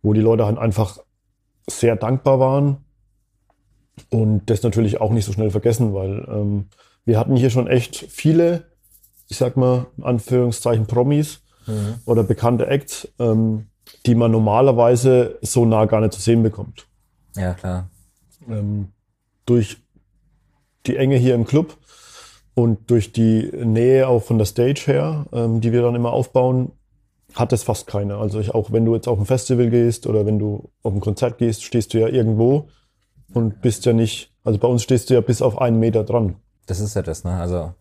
wo die Leute halt einfach sehr dankbar waren und das natürlich auch nicht so schnell vergessen, weil ähm, wir hatten hier schon echt viele, ich sag mal, in Anführungszeichen Promis oder bekannte Acts, ähm, die man normalerweise so nah gar nicht zu sehen bekommt. Ja, klar. Ähm, durch die Enge hier im Club und durch die Nähe auch von der Stage her, ähm, die wir dann immer aufbauen, hat es fast keiner. Also ich, auch wenn du jetzt auf ein Festival gehst oder wenn du auf ein Konzert gehst, stehst du ja irgendwo und bist ja nicht, also bei uns stehst du ja bis auf einen Meter dran. Das ist ja das, ne? Also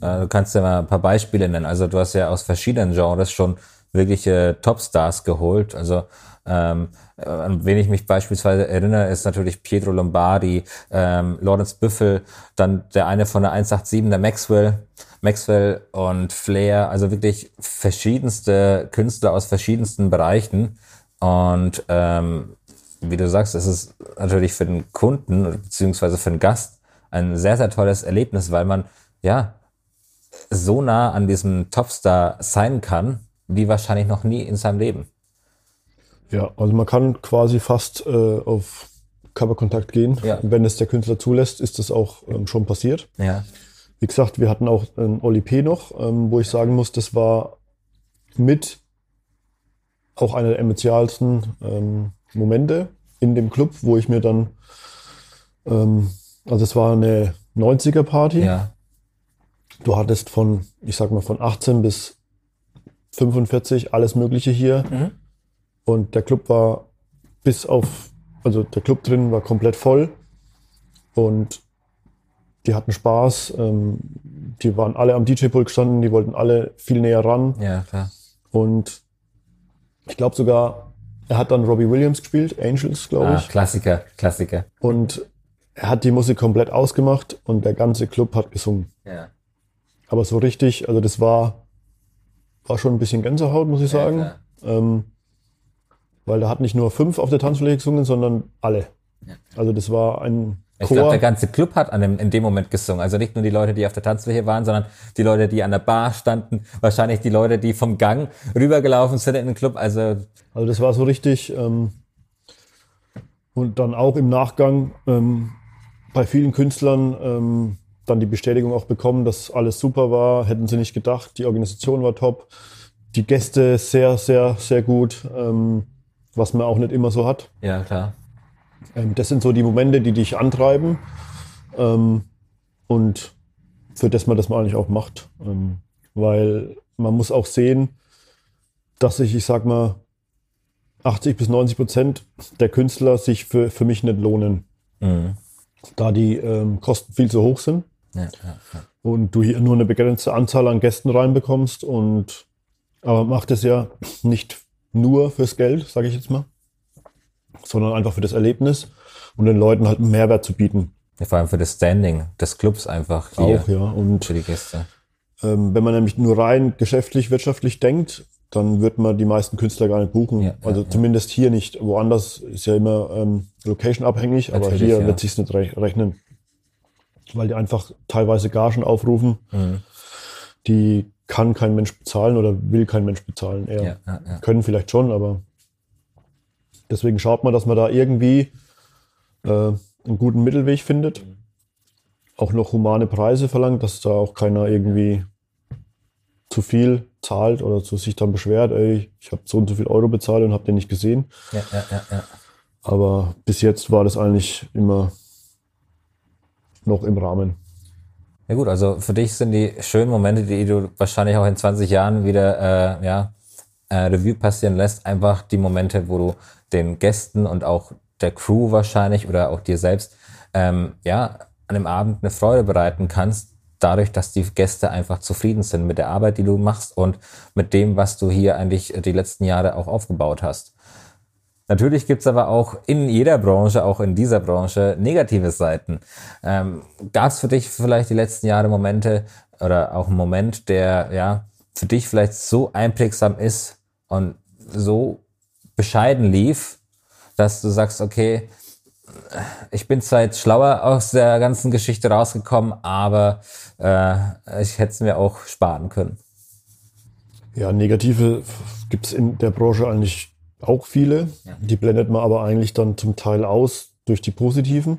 äh, du kannst ja mal ein paar Beispiele nennen. Also du hast ja aus verschiedenen Genres schon wirkliche Topstars geholt. Also ähm, äh, an wen ich mich beispielsweise erinnere, ist natürlich Pietro Lombardi, ähm, Lawrence Büffel, dann der eine von der 187, der Maxwell, Maxwell und Flair, also wirklich verschiedenste Künstler aus verschiedensten Bereichen. Und ähm, wie du sagst, es ist natürlich für den Kunden beziehungsweise für den Gast ein sehr, sehr tolles Erlebnis, weil man ja so nah an diesem Topstar sein kann, wie wahrscheinlich noch nie in seinem Leben. Ja, also man kann quasi fast äh, auf Körperkontakt gehen. Ja. Wenn es der Künstler zulässt, ist das auch ähm, schon passiert. Ja. Wie gesagt, wir hatten auch einen Oli P. noch, ähm, wo ich sagen muss, das war mit auch einer der emotionalsten ähm, Momente in dem Club, wo ich mir dann, ähm, also es war eine 90er-Party. Ja. Du hattest von, ich sag mal, von 18 bis 45, alles Mögliche hier. Mhm. Und der Club war bis auf, also der Club drin war komplett voll. Und die hatten Spaß. Ähm, die waren alle am DJ-Pult gestanden, die wollten alle viel näher ran. Ja, klar. Und ich glaube sogar, er hat dann Robbie Williams gespielt, Angels, glaube Ah, ich. Klassiker, Klassiker. Und er hat die Musik komplett ausgemacht und der ganze Club hat gesungen. Ja. Aber so richtig, also das war, war schon ein bisschen Gänsehaut, muss ich sagen. klar. ähm, weil da hat nicht nur fünf auf der Tanzfläche gesungen, sondern alle. Also das war ein Ich Chor. glaube, der ganze Club hat an dem, in dem Moment gesungen. Also nicht nur die Leute, die auf der Tanzfläche waren, sondern die Leute, die an der Bar standen. Wahrscheinlich die Leute, die vom Gang rübergelaufen sind in den Club. Also Also das war so richtig. Ähm, und dann auch im Nachgang ähm, bei vielen Künstlern ähm, dann die Bestätigung auch bekommen, dass alles super war. Hätten sie nicht gedacht. Die Organisation war top. Die Gäste sehr, sehr, sehr gut. Ähm, was man auch nicht immer so hat. ja, klar. Ähm, das sind so die Momente, die dich antreiben. Ähm, und für das man das mal eigentlich auch macht. Ähm, weil man muss auch sehen, dass sich, ich sag mal, 80 bis 90 Prozent der Künstler sich für, für mich nicht lohnen, Mhm. da die ähm, Kosten viel zu hoch sind Ja, ja, ja. und du hier nur eine begrenzte Anzahl an Gästen reinbekommst und aber macht es ja nicht nur fürs Geld, sage ich jetzt mal, sondern einfach für das Erlebnis und den Leuten halt einen Mehrwert zu bieten. Ja, Vor allem für das Standing des Clubs einfach hier Auch, ja. Und für die Gäste. ähm, wenn man nämlich nur rein geschäftlich, wirtschaftlich denkt, dann wird man die meisten Künstler gar nicht buchen. Ja, also ja, zumindest hier nicht. Woanders ist ja immer ähm, Location abhängig, aber Natürlich, hier ja. wird sich's nicht re rechnen. Weil die einfach teilweise Gagen aufrufen, Mhm. die kann kein Mensch bezahlen oder will kein Mensch bezahlen. Eher. Ja, ja, ja. Können vielleicht schon, aber deswegen schaut man, dass man da irgendwie äh, einen guten Mittelweg findet. Auch noch humane Preise verlangt, dass da auch keiner irgendwie zu viel zahlt oder zu sich dann beschwert, ey, ich habe so und so viel Euro bezahlt und habe den nicht gesehen. Ja, ja, ja, ja. Aber bis jetzt war das eigentlich immer noch im Rahmen. Ja gut, also für dich sind die schönen Momente, die du wahrscheinlich auch in 20 Jahren wieder äh, ja, äh, Revue passieren lässt, einfach die Momente, wo du den Gästen und auch der Crew wahrscheinlich oder auch dir selbst ähm, ja an dem Abend eine Freude bereiten kannst, dadurch, dass die Gäste einfach zufrieden sind mit der Arbeit, die du machst und mit dem, was du hier eigentlich die letzten Jahre auch aufgebaut hast. Natürlich gibt's aber auch in jeder Branche, auch in dieser Branche, negative Seiten. Ähm, Gab es für dich vielleicht die letzten Jahre Momente oder auch einen Moment, der ja für dich vielleicht so einprägsam ist und so bescheiden lief, dass du sagst, okay, ich bin zwar jetzt schlauer aus der ganzen Geschichte rausgekommen, aber äh, ich hätte es mir auch sparen können. Ja, negative gibt's in der Branche eigentlich auch viele. Die blendet man aber eigentlich dann zum Teil aus durch die positiven.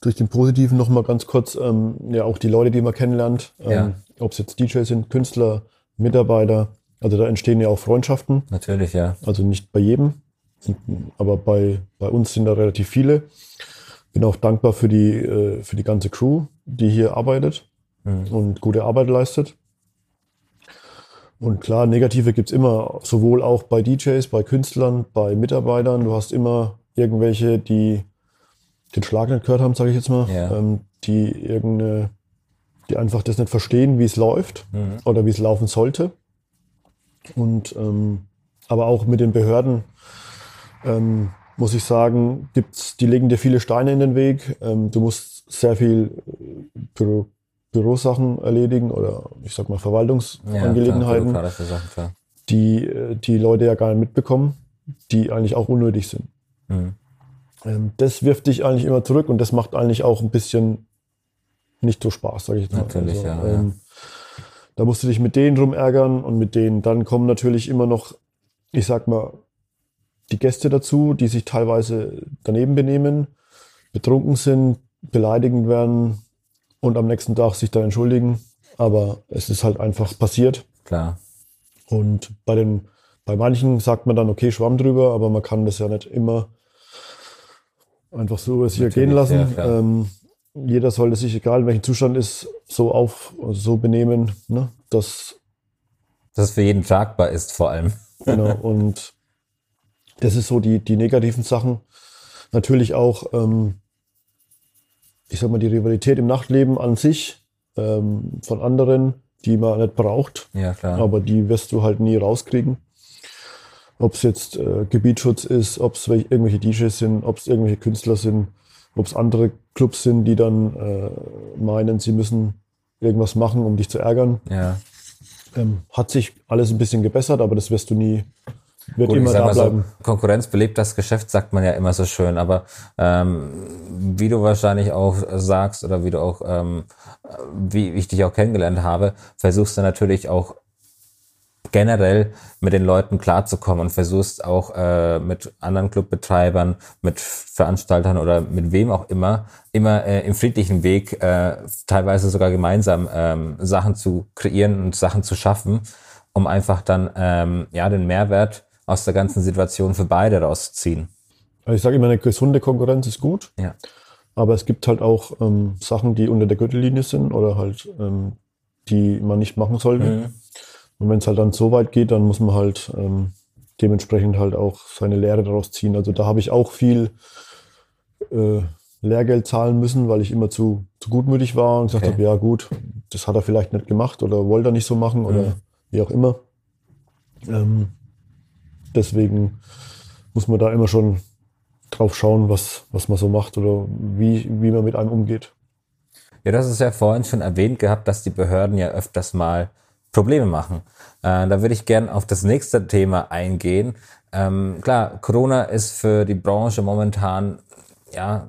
Durch den positiven nochmal ganz kurz, ähm, ja, auch die Leute, die man kennenlernt, ähm, Ja. ob es jetzt DJs sind, Künstler, Mitarbeiter. Also da entstehen ja auch Freundschaften. Natürlich, ja. Also nicht bei jedem, aber bei, bei uns sind da relativ viele. Bin auch dankbar für die, äh, für die ganze Crew, die hier arbeitet und gute Arbeit leistet. Und klar, Negative gibt's immer, sowohl auch bei DJs, bei Künstlern, bei Mitarbeitern. Du hast immer irgendwelche, die den Schlag nicht gehört haben, sage ich jetzt mal, Ja. ähm, die irgendeine, die einfach das nicht verstehen, wie es läuft oder wie es laufen sollte. Und ähm, aber auch mit den Behörden ähm, muss ich sagen, gibt's, die legen dir viele Steine in den Weg. Ähm, du musst sehr viel äh, Büro, Bürosachen erledigen oder ich sag mal Verwaltungsangelegenheiten, Sachen, klar. die äh, die Leute ja gar nicht mitbekommen, die eigentlich auch unnötig sind. Mhm. Ähm, das wirft dich eigentlich immer zurück und das macht eigentlich auch ein bisschen nicht so Spaß, sage ich jetzt mal. Natürlich, ja, ja. ähm, Da musst du dich mit denen rumärgern und mit denen. Dann kommen natürlich immer noch, ich sag mal, die Gäste dazu, die sich teilweise daneben benehmen, betrunken sind, beleidigend werden und am nächsten Tag sich dann entschuldigen. Aber es ist halt einfach passiert. Klar. Und bei den, bei manchen sagt man dann, okay, Schwamm drüber, aber man kann das ja nicht immer einfach so es hier gehen lassen. ja, ähm, jeder sollte sich, egal in welchem Zustand ist, so auf, so benehmen, ne, dass es für jeden tragbar ist, vor allem. Genau, <laughs> und das ist so die, die negativen Sachen. Natürlich auch, ähm, ich sag mal, die Rivalität im Nachtleben an sich ähm, von anderen, die man nicht braucht. Ja, klar. Aber die wirst du halt nie rauskriegen. Ob es jetzt äh, Gebietsschutz ist, ob es irgendwelche DJs sind, ob es irgendwelche Künstler sind, ob es andere Clubs sind, die dann äh, meinen, sie müssen irgendwas machen, um dich zu ärgern. Ja. Ähm, hat sich alles ein bisschen gebessert, aber das wirst du nie, wird Gut, immer da mal so, bleiben. Konkurrenz belebt das Geschäft, sagt man ja immer so schön. Aber ähm, wie du wahrscheinlich auch sagst oder wie du auch, ähm, wie ich dich auch kennengelernt habe, versuchst du natürlich auch generell mit den Leuten klarzukommen und versuchst auch äh, mit anderen Clubbetreibern, mit Veranstaltern oder mit wem auch immer, immer äh, im friedlichen Weg, äh, teilweise sogar gemeinsam ähm, Sachen zu kreieren und Sachen zu schaffen, um einfach dann ähm, ja den Mehrwert aus der ganzen Situation für beide rauszuziehen. Also ich sage immer, eine gesunde Konkurrenz ist gut, Ja. aber es gibt halt auch ähm, Sachen, die unter der Gürtellinie sind oder halt, ähm, die man nicht machen sollte. Mhm. Und wenn es halt dann so weit geht, dann muss man halt ähm, dementsprechend halt auch seine Lehre daraus ziehen. Also da habe ich auch viel äh, Lehrgeld zahlen müssen, weil ich immer zu, zu gutmütig war und gesagt Okay. habe, ja gut, das hat er vielleicht nicht gemacht oder wollte er nicht so machen oder Mhm. wie auch immer. Ähm, deswegen muss man da immer schon drauf schauen, was, was man so macht oder wie, wie man mit einem umgeht. Ja, das ist ja vorhin schon erwähnt gehabt, dass die Behörden ja öfters mal Probleme machen. Äh, da würde ich gern auf das nächste Thema eingehen. Ähm, klar, Corona ist für die Branche momentan ja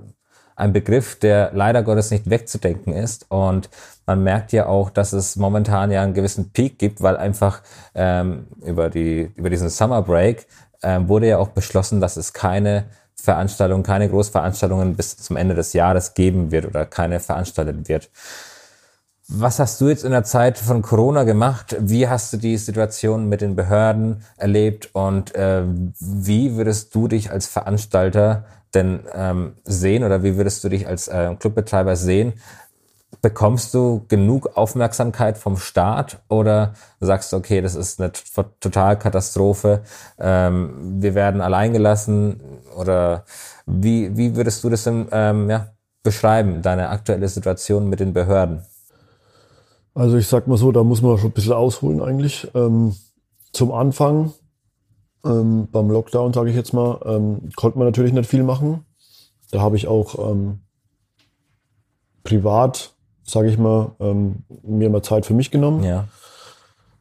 ein Begriff, der leider Gottes nicht wegzudenken ist. Und man merkt ja auch, dass es momentan ja einen gewissen Peak gibt, weil einfach ähm, über die über diesen Summer Break ähm, wurde ja auch beschlossen, dass es keine Veranstaltungen, keine Großveranstaltungen bis zum Ende des Jahres geben wird oder keine veranstaltet wird. Was hast du jetzt in der Zeit von Corona gemacht? Wie hast du die Situation mit den Behörden erlebt und äh, wie würdest du dich als Veranstalter denn ähm, sehen oder wie würdest du dich als äh, Clubbetreiber sehen? Bekommst du genug Aufmerksamkeit vom Staat oder sagst du, okay, das ist eine t- Totalkatastrophe, ähm, wir werden alleingelassen oder wie, wie würdest du das denn ähm, ja, beschreiben, deine aktuelle Situation mit den Behörden? Also ich sag mal so, da muss man schon ein bisschen ausholen eigentlich. Ähm, zum Anfang, ähm, beim Lockdown, sage ich jetzt mal, ähm, konnte man natürlich nicht viel machen. Da habe ich auch ähm, privat, sage ich mal, ähm, mir mal Zeit für mich genommen, Ja,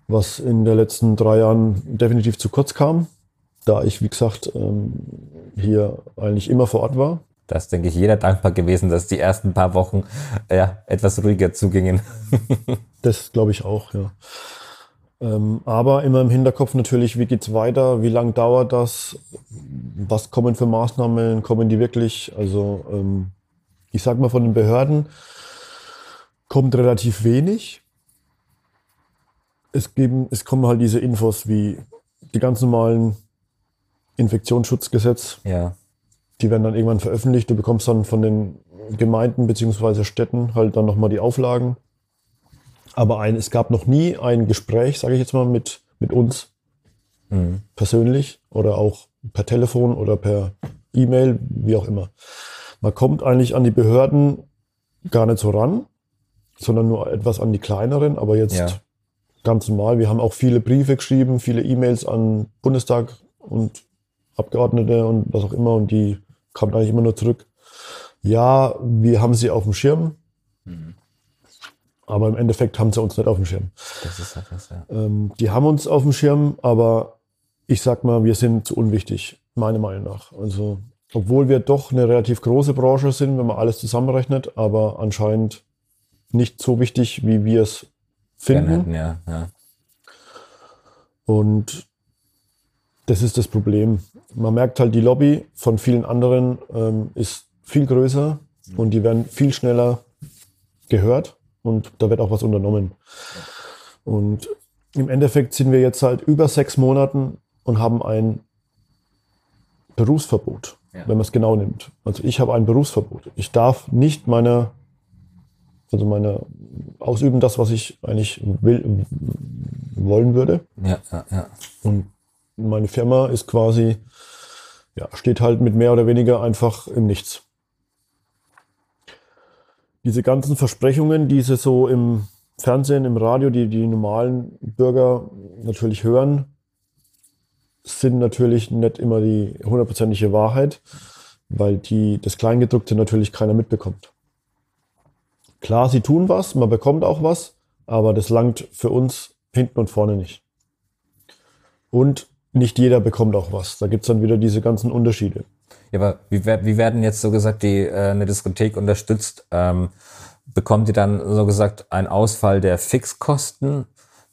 was in den letzten drei Jahren definitiv zu kurz kam, da ich, wie gesagt, ähm, hier eigentlich immer vor Ort war. da ist, denke ich, jeder dankbar gewesen, dass die ersten paar Wochen ja, etwas ruhiger zugingen. Das glaube ich auch, ja. Ähm, aber immer im Hinterkopf natürlich, wie geht's weiter, wie lang dauert das, was kommen für Maßnahmen, kommen die wirklich? Also ähm, ich sag mal von den Behörden kommt relativ wenig. Es geben, es kommen halt diese Infos wie die ganz normalen Infektionsschutzgesetz, Ja, die werden dann irgendwann veröffentlicht. Du bekommst dann von den Gemeinden beziehungsweise Städten halt dann nochmal die Auflagen. Aber ein, es gab noch nie ein Gespräch, sage ich jetzt mal, mit, mit uns mhm. persönlich oder auch per Telefon oder per E-Mail, wie auch immer. Man kommt eigentlich an die Behörden gar nicht so ran, sondern nur etwas an die kleineren, aber jetzt Ja. ganz normal. Wir haben auch viele Briefe geschrieben, viele E-Mails an Bundestag und Abgeordnete und was auch immer und die kamen eigentlich immer nur zurück. Ja, wir haben sie auf dem Schirm, aber im Endeffekt haben sie uns nicht auf dem Schirm. das ist etwas, ja. Ähm, die haben uns auf dem Schirm, aber ich sag mal, wir sind zu unwichtig, meiner Meinung nach. Also, obwohl wir doch eine relativ große Branche sind, wenn man alles zusammenrechnet, aber anscheinend nicht so wichtig, wie wir es finden. hätten, ja, ja. Und das ist das Problem. Man merkt halt, die Lobby von vielen anderen ähm, ist viel größer und die werden viel schneller gehört und da wird auch was unternommen. Und im Endeffekt sind wir jetzt seit über sechs Monaten und haben ein Berufsverbot, Ja. wenn man es genau nimmt. Also ich habe ein Berufsverbot. Ich darf nicht meiner also meine ausüben das, was ich eigentlich will, wollen würde. Ja, ja, ja. Und meine Firma ist quasi, ja, steht halt mit mehr oder weniger einfach im Nichts. Diese ganzen Versprechungen, die sie so im Fernsehen, im Radio, die die normalen Bürger natürlich hören, sind natürlich nicht immer die hundertprozentige Wahrheit, weil die, das Kleingedruckte natürlich keiner mitbekommt. Klar, sie tun was, man bekommt auch was, aber das langt für uns hinten und vorne nicht. Und nicht jeder bekommt auch was. Da gibt's dann wieder diese ganzen Unterschiede. Ja, aber wie, wie werden jetzt so gesagt die äh, eine Diskothek unterstützt? Ähm, bekommt ihr dann so gesagt einen Ausfall der Fixkosten,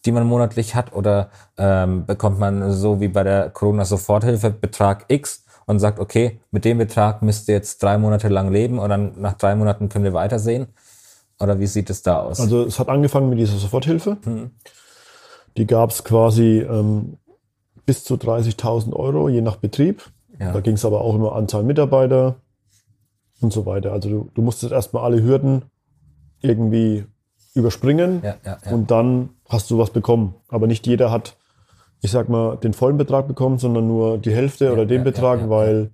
die man monatlich hat, oder ähm, bekommt man so wie bei der Corona-Soforthilfe Betrag X und sagt, okay, mit dem Betrag müsst ihr jetzt drei Monate lang leben und dann nach drei Monaten können wir weitersehen? Oder wie sieht es da aus? Also es hat angefangen mit dieser Soforthilfe. Hm. Die gab's quasi ähm, bis zu 30.000 Euro, je nach Betrieb. Ja. Da ging es aber auch immer Anzahl Mitarbeiter und so weiter. Also du, du musstest erstmal alle Hürden irgendwie überspringen ja, ja, ja. und dann hast du was bekommen. Aber nicht jeder hat, ich sag mal, den vollen Betrag bekommen, sondern nur die Hälfte oder den Betrag, weil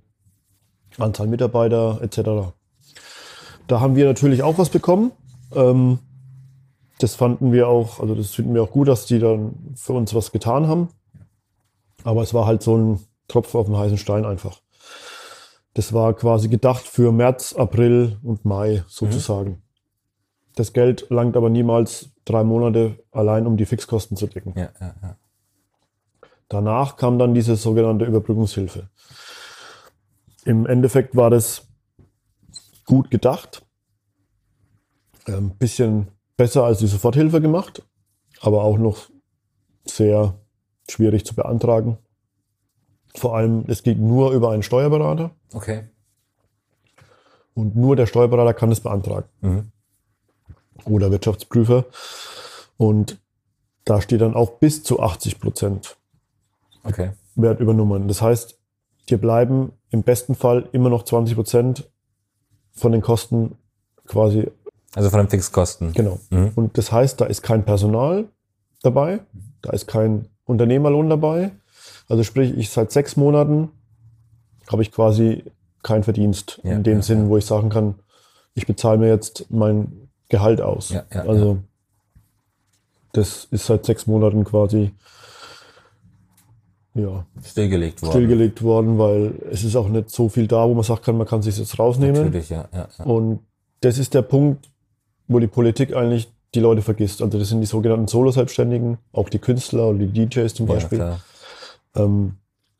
Anzahl Mitarbeiter etc. Da haben wir natürlich auch was bekommen. Ähm, das fanden wir auch, also das finden wir auch gut, dass die dann für uns was getan haben. Aber es war halt so ein Tropfen auf dem heißen Stein einfach. Das war quasi gedacht für März, April und Mai sozusagen. Mhm. Das Geld langt aber niemals drei Monate allein, um die Fixkosten zu decken. Ja, ja, ja. Danach kam dann diese sogenannte Überbrückungshilfe. Im Endeffekt war das gut gedacht. Ein ähm, bisschen besser als die Soforthilfe gemacht, aber auch noch sehr schwierig zu beantragen. Vor allem, es geht nur über einen Steuerberater. Okay. Und nur der Steuerberater kann es beantragen. Mhm. Oder Wirtschaftsprüfer. Und da steht dann auch bis zu 80 Prozent okay. Wert übernommen. Das heißt, dir bleiben im besten Fall immer noch 20 Prozent von den Kosten quasi. Also von den Fixkosten. Genau. Mhm. Und das heißt, da ist kein Personal dabei, da ist kein Unternehmerlohn dabei. Also sprich, ich seit sechs Monaten habe ich quasi keinen Verdienst ja, in dem ja, Sinn, ja. wo ich sagen kann, ich bezahle mir jetzt mein Gehalt aus. also das ist seit sechs Monaten quasi ja, stillgelegt worden. Stillgelegt worden, weil es ist auch nicht so viel da, wo man sagen kann, man kann sich jetzt rausnehmen. Natürlich, ja, ja, ja. Und das ist der Punkt, wo die Politik eigentlich die Leute vergisst. Also das sind die sogenannten Solo-Selbstständigen, auch die Künstler oder die DJs zum Beispiel. Ja, ähm,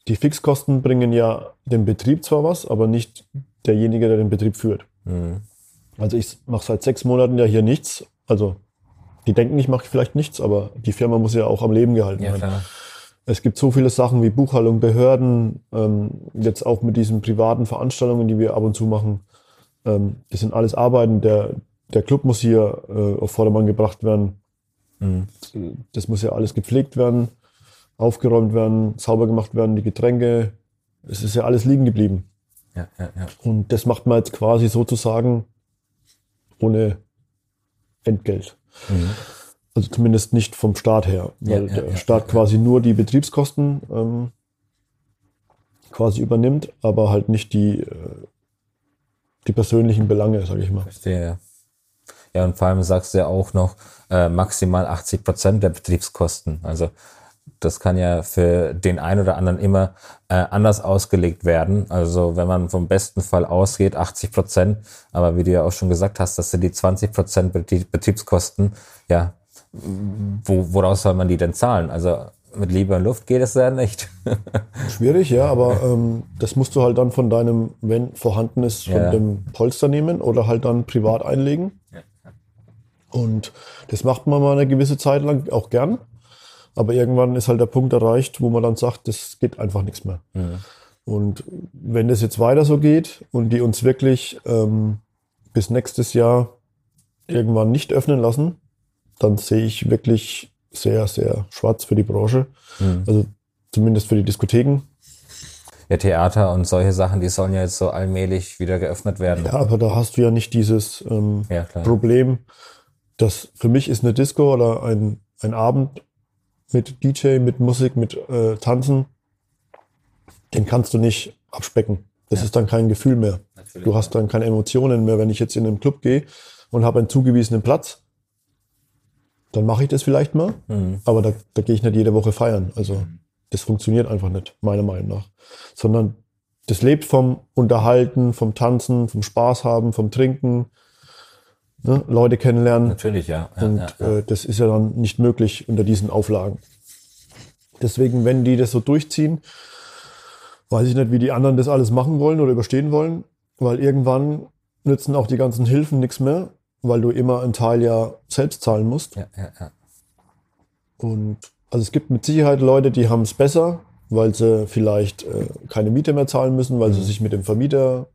die Fixkosten bringen ja dem Betrieb zwar was, aber nicht derjenige, der den Betrieb führt. Mhm. Also ich mache seit sechs Monaten ja hier nichts. Also die denken, ich mache vielleicht nichts, aber die Firma muss ja auch am Leben gehalten ja, werden. Klar. Es gibt so viele Sachen wie Buchhaltung, Behörden, ähm, jetzt auch mit diesen privaten Veranstaltungen, die wir ab und zu machen. Ähm, das sind alles Arbeiten. Der, der Club muss hier äh, auf Vordermann gebracht werden. Mhm. Das muss ja alles gepflegt werden, aufgeräumt werden, sauber gemacht werden, die Getränke. Es ist ja alles liegen geblieben. Ja, ja, ja. Und das macht man jetzt quasi sozusagen ohne Entgelt. Mhm. Also zumindest nicht vom Staat her, weil ja, der Staat quasi nur die Betriebskosten ähm, quasi übernimmt, aber halt nicht die, äh, die persönlichen Belange, sage ich mal. Verstehe. Ja, und vor allem sagst du ja auch noch äh, maximal 80 Prozent der Betriebskosten. Also das kann ja für den einen oder anderen immer äh, anders ausgelegt werden. Also wenn man vom besten Fall ausgeht, 80 Prozent, aber wie du ja auch schon gesagt hast, das sind die 20 Prozent Betriebskosten, ja, wo, woraus soll man die denn zahlen? Also mit Liebe und Luft geht es ja nicht. <laughs> Schwierig, ja, aber ähm, das musst du halt dann von deinem, wenn vorhanden ist, von ja. dem Polster nehmen oder halt dann privat einlegen. Ja. Und das macht man mal eine gewisse Zeit lang auch gern. Aber irgendwann ist halt der Punkt erreicht, wo man dann sagt, das geht einfach nichts mehr. Mhm. Und wenn das jetzt weiter so geht und die uns wirklich ähm, bis nächstes Jahr irgendwann nicht öffnen lassen, dann sehe ich wirklich sehr, sehr schwarz für die Branche. Mhm. Also zumindest für die Diskotheken. Ja, Theater und solche Sachen, die sollen ja jetzt so allmählich wieder geöffnet werden. Ja, aber da hast du ja nicht dieses ähm, ja, Problem, das für mich ist eine Disco oder ein, ein Abend mit DJ, mit Musik, mit äh, Tanzen, den kannst du nicht abspecken. Das Ja. ist dann kein Gefühl mehr. Natürlich. Du hast dann keine Emotionen mehr. Wenn ich jetzt in einen Club gehe und habe einen zugewiesenen Platz, dann mache ich das vielleicht mal, Mhm. aber da, da gehe ich nicht jede Woche feiern. Also das funktioniert einfach nicht, meiner Meinung nach. Sondern das lebt vom Unterhalten, vom Tanzen, vom Spaß haben, vom Trinken, ne? Leute kennenlernen. Natürlich, ja. ja, Und ja, ja. Äh, das ist ja dann nicht möglich unter diesen Auflagen. Deswegen, wenn die das so durchziehen, weiß ich nicht, wie die anderen das alles machen wollen oder überstehen wollen, weil irgendwann nützen auch die ganzen Hilfen nichts mehr, weil du immer einen Teil ja selbst zahlen musst. ja, ja, ja. Und also es gibt mit Sicherheit Leute, die haben es besser, weil sie vielleicht äh, keine Miete mehr zahlen müssen, weil sie sich mit dem Vermieter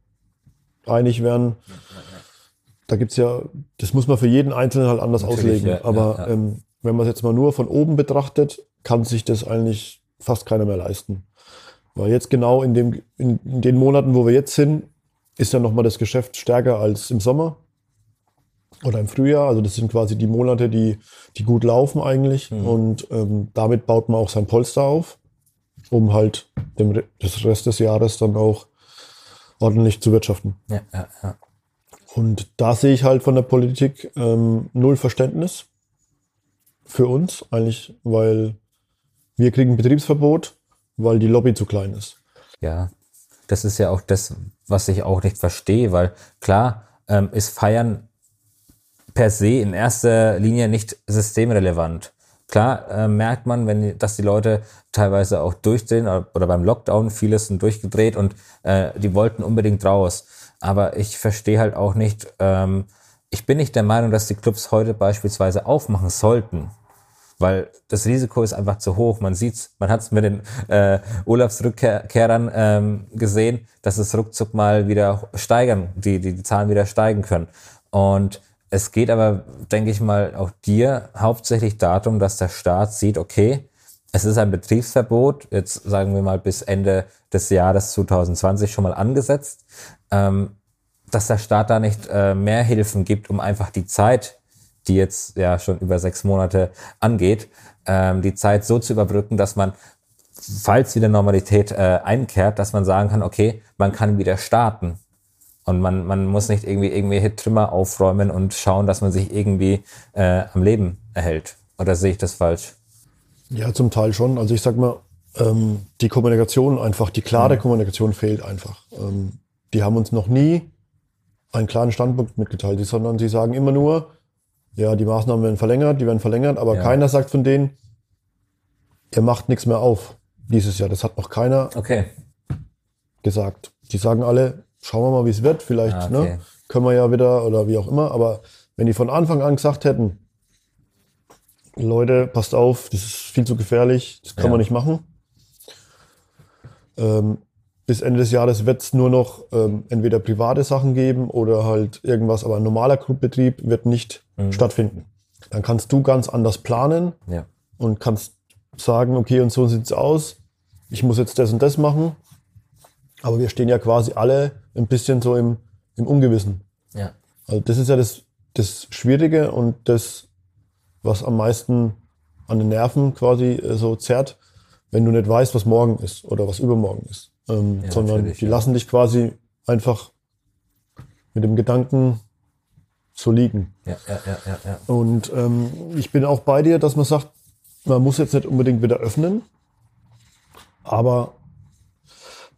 einig werden. Da gibt's ja, das muss man für jeden Einzelnen halt anders Natürlich, auslegen. ja, ja, Aber ja. Ähm, wenn man es jetzt mal nur von oben betrachtet, kann sich das eigentlich fast keiner mehr leisten. Weil jetzt genau in, dem, in, in den Monaten, wo wir jetzt sind, ist ja nochmal das Geschäft stärker als im Sommer oder im Frühjahr. Also das sind quasi die Monate, die, die gut laufen eigentlich. Und ähm, damit baut man auch sein Polster auf, um halt dem, Re- das Rest des Jahres dann auch ordentlich zu wirtschaften. ja, ja, ja. Und da sehe ich halt von der Politik ähm, null Verständnis für uns eigentlich, weil wir kriegen Betriebsverbot, weil die Lobby zu klein ist. Ja, das ist ja auch das, was ich auch nicht verstehe, weil klar ähm, ist Feiern per se in erster Linie nicht systemrelevant. Klar äh, merkt man, wenn dass die Leute teilweise auch durchdrehen oder, oder beim Lockdown vieles sind durchgedreht und äh, die wollten unbedingt raus. Aber ich verstehe halt auch nicht. Ähm, ich bin nicht der Meinung, dass die Clubs heute beispielsweise aufmachen sollten weil das Risiko ist einfach zu hoch. Man sieht's, man hat es mit den äh, Urlaubsrückkehrern ähm, gesehen, dass es ruckzuck mal wieder steigern, die, die, die Zahlen wieder steigen können. Und es geht aber, denke ich mal, auch dir hauptsächlich darum, dass der Staat sieht, okay, es ist ein Betriebsverbot, jetzt sagen wir mal bis Ende des Jahres 2020 schon mal angesetzt, ähm, dass der Staat da nicht äh, mehr Hilfen gibt, um einfach die Zeit, die jetzt ja schon über sechs Monate angeht, ähm, die Zeit so zu überbrücken, dass man, falls wieder Normalität äh, einkehrt, dass man sagen kann, okay, man kann wieder starten. Und man, man muss nicht irgendwie irgendwelche Trümmer aufräumen und schauen, dass man sich irgendwie äh, am Leben erhält. Oder sehe ich das falsch? Ja, zum Teil schon. Also ich sag mal, ähm, die Kommunikation einfach, die klare Kommunikation fehlt einfach. Ähm, die haben uns noch nie einen klaren Standpunkt mitgeteilt, sondern sie sagen immer nur, ja, die Maßnahmen werden verlängert, die werden verlängert, aber Ja. keiner sagt von denen, ihr macht nichts mehr auf dieses Jahr. Das hat noch keiner Okay. gesagt. Die sagen alle, schauen wir mal, wie es wird, vielleicht Ah, okay. ne, können wir ja wieder oder wie auch immer. Aber wenn die von Anfang an gesagt hätten, Leute, passt auf, das ist viel zu gefährlich, das kann Ja. man nicht machen. Ähm, bis Ende des Jahres wird es nur noch ähm, entweder private Sachen geben oder halt irgendwas, aber ein normaler Clubbetrieb wird nicht Mhm. stattfinden. Dann kannst du ganz anders planen Ja. und kannst sagen, okay, und so sieht's aus. Ich muss jetzt das und das machen. Aber wir stehen ja quasi alle ein bisschen so im, im Ungewissen. Ja. Also das ist ja das, das Schwierige und das, was am meisten an den Nerven quasi äh, so zerrt, wenn du nicht weißt, was morgen ist oder was übermorgen ist. Ähm, Ja, sondern die ja. lassen dich quasi einfach mit dem Gedanken so liegen. Ja, ja, ja, ja, ja. Und ähm, ich bin auch bei dir, dass man sagt, man muss jetzt nicht unbedingt wieder öffnen, aber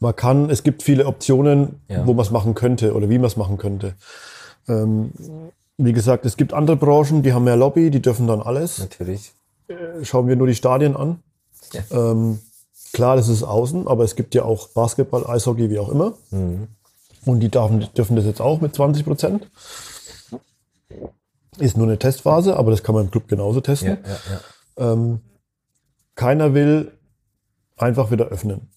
man kann, es gibt viele Optionen, Ja. wo man es machen könnte oder wie man es machen könnte. Ähm, wie gesagt, es gibt andere Branchen, die haben mehr Lobby, die dürfen dann alles. Natürlich. Schauen wir nur die Stadien an. Ja. Ähm, klar, das ist außen, aber es gibt ja auch Basketball, Eishockey, wie auch immer. Mhm. Und die dürfen, dürfen das jetzt auch mit 20 Prozent. Ist nur eine Testphase, aber das kann man im Club genauso testen. Ja, ja, ja. Ähm, keiner will einfach wieder öffnen,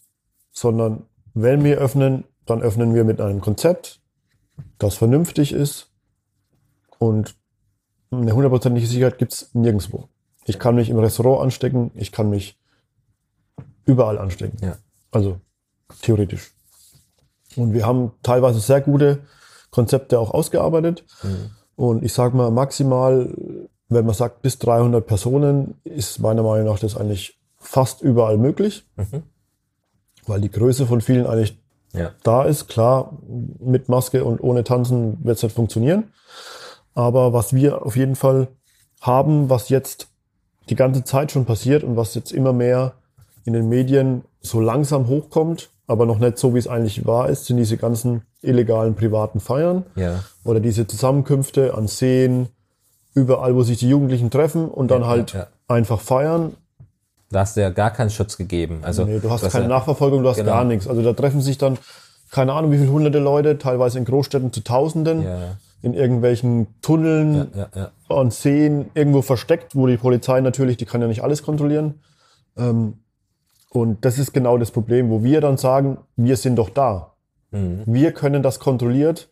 sondern wenn wir öffnen, dann öffnen wir mit einem Konzept, das vernünftig ist und eine hundertprozentige Sicherheit gibt's nirgendwo. Ich kann mich im Restaurant anstecken, ich kann mich überall anstecken. Ja. Also theoretisch. Und wir haben teilweise sehr gute Konzepte auch ausgearbeitet. Und ich sage mal, maximal, wenn man sagt bis 300 Personen, ist meiner Meinung nach das eigentlich fast überall möglich, Mhm. weil die Größe von vielen eigentlich Ja. da ist. Klar, mit Maske und ohne Tanzen wird es nicht funktionieren. Aber was wir auf jeden Fall haben, was jetzt die ganze Zeit schon passiert und was jetzt immer mehr in den Medien so langsam hochkommt, aber noch nicht so, wie es eigentlich wahr ist, sind diese ganzen illegalen privaten Feiern Ja. oder diese Zusammenkünfte an Seen, überall, wo sich die Jugendlichen treffen und dann Ja, halt ja, einfach feiern. Da hast du ja gar keinen Schutz gegeben. Also Nee, du hast keine ja, Nachverfolgung, du hast Genau. gar nichts. Also da treffen sich dann, keine Ahnung, wie viele hunderte Leute, teilweise in Großstädten zu Tausenden, in irgendwelchen Tunneln, ja, ja. an Seen, irgendwo versteckt, wo die Polizei natürlich, die kann ja nicht alles kontrollieren. Ähm, und das ist genau das Problem, wo wir dann sagen, wir sind doch da. Mhm. Wir können das kontrolliert,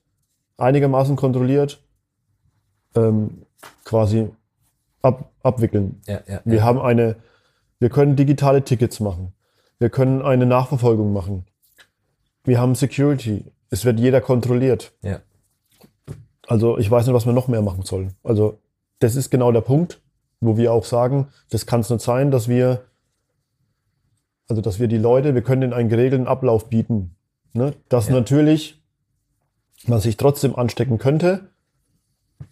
einigermaßen kontrolliert, ähm, quasi ab, abwickeln. Ja, ja, Wir ja. haben eine, wir können digitale Tickets machen. Wir können eine Nachverfolgung machen. Wir haben Security. Es wird jeder kontrolliert. ja. Also ich weiß nicht, was wir noch mehr machen sollen. Also das ist genau der Punkt, wo wir auch sagen, das kann es nicht sein, dass wir, also dass wir die Leute, wir können ihnen einen geregelten Ablauf bieten. Ne? Dass Ja. natürlich man sich trotzdem anstecken könnte,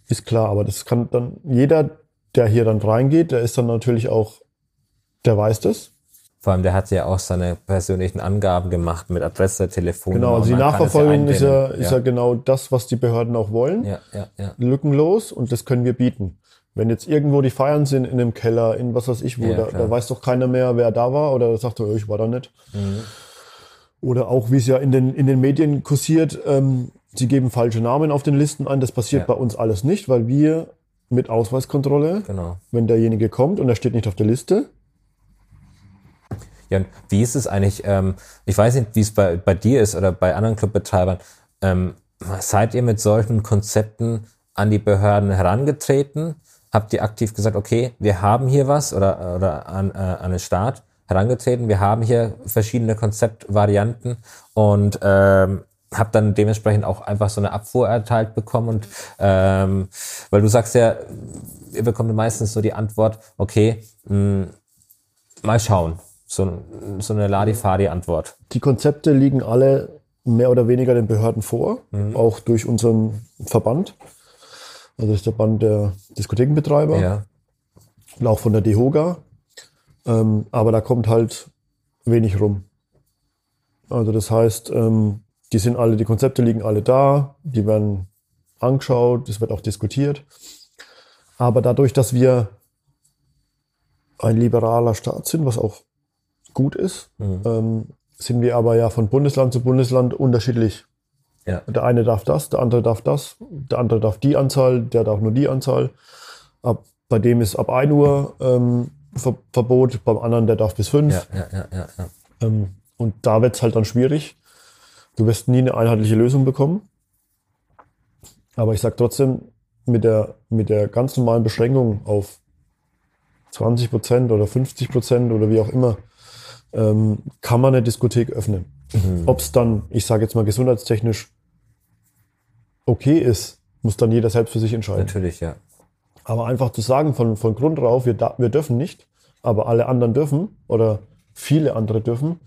ist klar, aber das kann dann jeder, der hier dann reingeht, der ist dann natürlich auch, der weiß das. Vor allem, der hat ja auch seine persönlichen Angaben gemacht mit Adresse, Telefon. Genau, also die Nachverfolgung ist ja, ist ja genau das, was die Behörden auch wollen. ja, ja, ja. lückenlos und das können wir bieten. Wenn jetzt irgendwo die Feiern sind in einem Keller, in was weiß ich wo, Ja, da, da weiß doch keiner mehr, wer da war oder sagt, oh, ich war da nicht. Mhm. Oder auch, wie es ja in den, in den Medien kursiert, ähm, sie geben falsche Namen auf den Listen an. Das passiert Ja. bei uns alles nicht, weil wir mit Ausweiskontrolle, Genau. wenn derjenige kommt und er steht nicht auf der Liste, Ja, und wie ist es eigentlich, ähm, ich weiß nicht, wie es bei, bei dir ist oder bei anderen Clubbetreibern, ähm, seid ihr mit solchen Konzepten an die Behörden herangetreten? Habt ihr aktiv gesagt, okay, wir haben hier was oder, oder an, äh, an den Staat herangetreten, wir haben hier verschiedene Konzeptvarianten und ähm, habt dann dementsprechend auch einfach so eine Abfuhr erteilt bekommen und ähm, weil du sagst ja, ihr bekommt meistens so die Antwort, okay, mh, mal schauen. So, so eine Ladifari-Antwort. die Konzepte liegen alle mehr oder weniger den Behörden vor, auch durch unseren Verband. Also das ist der Band der Diskothekenbetreiber. Ja. und auch von der DEHOGA. Ähm, aber da kommt halt wenig rum. Also das heißt, ähm, die sind alle, die Konzepte liegen alle da, die werden angeschaut, es wird auch diskutiert. Aber dadurch, dass wir ein liberaler Staat sind, was auch gut ist, ähm, sind wir aber ja von Bundesland zu Bundesland unterschiedlich. Ja. Der eine darf das, der andere darf das, der andere darf die Anzahl, der darf nur die Anzahl. Ab, bei dem ist ab 1 Uhr ähm, Ver Verbot, beim anderen der darf bis 5. Ja, ja. Ähm, und da wird's halt dann schwierig. Du wirst nie eine einheitliche Lösung bekommen. Aber ich sag trotzdem, mit der, mit der ganz normalen Beschränkung auf 20 Prozent oder 50 Prozent oder wie auch immer, ähm, kann man eine Diskothek öffnen. Ob's dann, ich sage jetzt mal gesundheitstechnisch okay ist, muss dann jeder selbst für sich entscheiden. Natürlich, ja. Aber einfach zu sagen von, von Grund drauf, wir, da, wir dürfen nicht, aber alle anderen dürfen oder viele andere dürfen,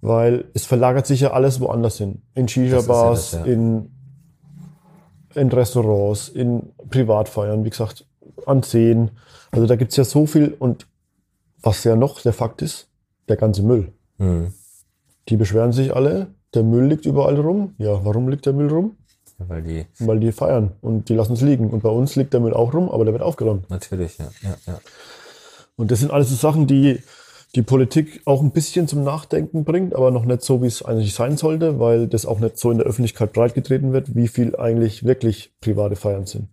weil es verlagert sich ja alles woanders hin. In Shisha-Bars, ja ja. in, in Restaurants, in Privatfeiern, wie gesagt, an Seen. Also da gibt's ja so viel und was ja noch der Fakt ist, der ganze Müll. Hm. Die beschweren sich alle, der Müll liegt überall rum. Ja, warum liegt der Müll rum? Weil die, Weil die feiern und die lassen es liegen. Und bei uns liegt der Müll auch rum, aber der wird aufgeräumt. natürlich, ja, ja, ja. Und das sind alles so Sachen, die die Politik auch ein bisschen zum Nachdenken bringt, aber noch nicht so, wie es eigentlich sein sollte, weil das auch nicht so in der Öffentlichkeit breitgetreten wird, wie viel eigentlich wirklich private Feiern sind.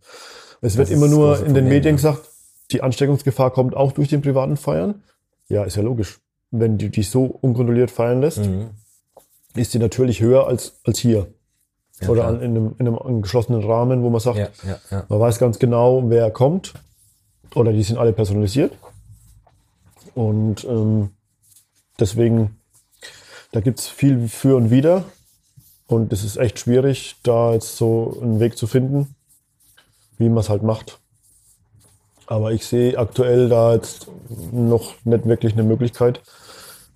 Es wird ist immer das nur in den Medien ja. gesagt, die Ansteckungsgefahr kommt auch durch den privaten Feiern. Ja, ist ja logisch. Wenn du dich so unkontrolliert feiern lässt, Mhm. ist die natürlich höher als, als hier. Ja, Oder an, in, einem, in einem geschlossenen Rahmen, wo man sagt, Ja, ja, man weiß ganz genau, wer kommt. Oder die sind alle personalisiert. Und ähm, deswegen, da gibt's viel für und wider. Und es ist echt schwierig, da jetzt so einen Weg zu finden. wie man es halt macht. Aber ich sehe aktuell da jetzt noch nicht wirklich eine Möglichkeit,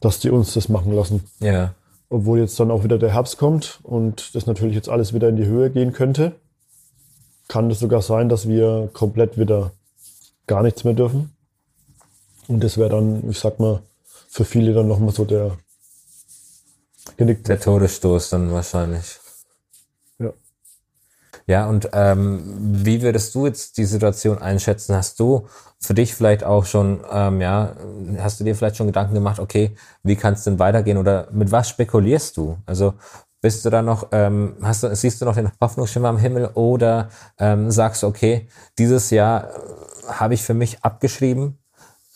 dass die uns das machen lassen. Ja. Obwohl jetzt dann auch wieder der Herbst kommt und das natürlich jetzt alles wieder in die Höhe gehen könnte, kann es sogar sein, dass wir komplett wieder gar nichts mehr dürfen. Und das wäre dann, ich sag mal, für viele dann nochmal so der Genick. Der Todesstoß dann wahrscheinlich. Ja. Und ähm, wie würdest du jetzt die Situation einschätzen? Hast du für dich vielleicht auch schon, ähm, ja, hast du dir vielleicht schon Gedanken gemacht, okay, wie kann es denn weitergehen oder mit was spekulierst du? Also bist du da noch, ähm, hast du, siehst du noch den Hoffnungsschimmer am Himmel oder ähm, sagst du, okay, dieses Jahr äh, habe ich für mich abgeschrieben,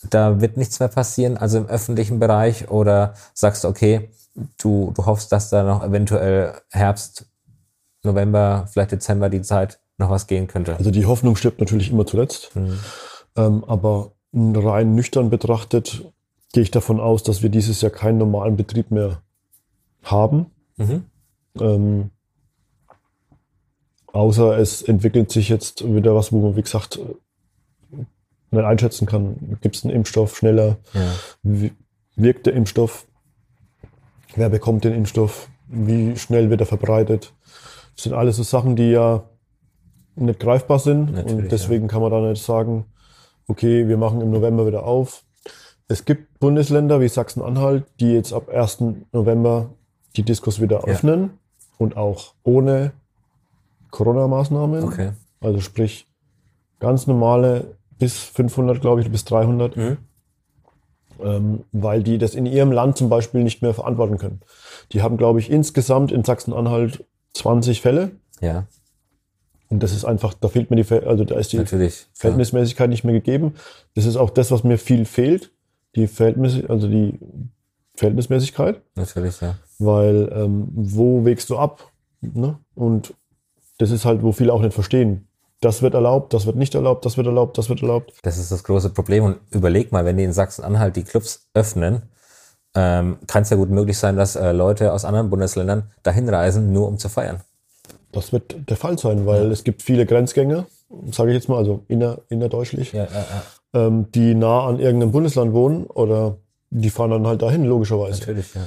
da wird nichts mehr passieren, also im öffentlichen Bereich oder sagst du, okay, du, du hoffst, dass da noch eventuell Herbst, November, vielleicht Dezember die Zeit noch was gehen könnte? Also die Hoffnung stirbt natürlich immer zuletzt. Mhm. Ähm, aber rein nüchtern betrachtet gehe ich davon aus, dass wir dieses Jahr keinen normalen Betrieb mehr haben. Mhm. Ähm, außer es entwickelt sich jetzt wieder was, wo man, wie gesagt, nicht einschätzen kann. Gibt es einen Impfstoff schneller? Ja. Wirkt der Impfstoff? Wer bekommt den Impfstoff? Wie schnell wird er verbreitet? Das sind alles so Sachen, die ja nicht greifbar sind. Natürlich, und deswegen ja. kann man da nicht sagen, okay, wir machen im November wieder auf. Es gibt Bundesländer wie Sachsen-Anhalt, die jetzt ab 1. November die Diskos wieder öffnen ja. und auch ohne Corona-Maßnahmen. Okay. Also sprich ganz normale bis 500, glaube ich, bis 300. Mhm ähm, weil die das in ihrem Land zum Beispiel nicht mehr verantworten können. Die haben, glaube ich, insgesamt in Sachsen-Anhalt 20 Fälle. Ja. Und das ist einfach, da fehlt mir die, also da ist die Natürlich, Verhältnismäßigkeit ja. nicht mehr gegeben. Das ist auch das, was mir viel fehlt. Die Verhältnis, also die Verhältnismäßigkeit. Natürlich, ja. Weil ähm, wo wägst du ab? Ne? Und das ist halt, wo viele auch nicht verstehen das wird erlaubt, das wird nicht erlaubt, das wird erlaubt, das wird erlaubt. Das ist das große Problem. Und überleg mal, wenn die in Sachsen-Anhalt die Clubs öffnen, ähm, kann es ja gut möglich sein, dass äh, Leute aus anderen Bundesländern dahin reisen, nur um zu feiern. Das wird der Fall sein, weil ja. es gibt viele Grenzgänger, sage ich jetzt mal, also inner, innerdeutschlich, ja, ja, ähm, die nah an irgendeinem Bundesland wohnen oder die fahren dann halt dahin, logischerweise. Natürlich, ja.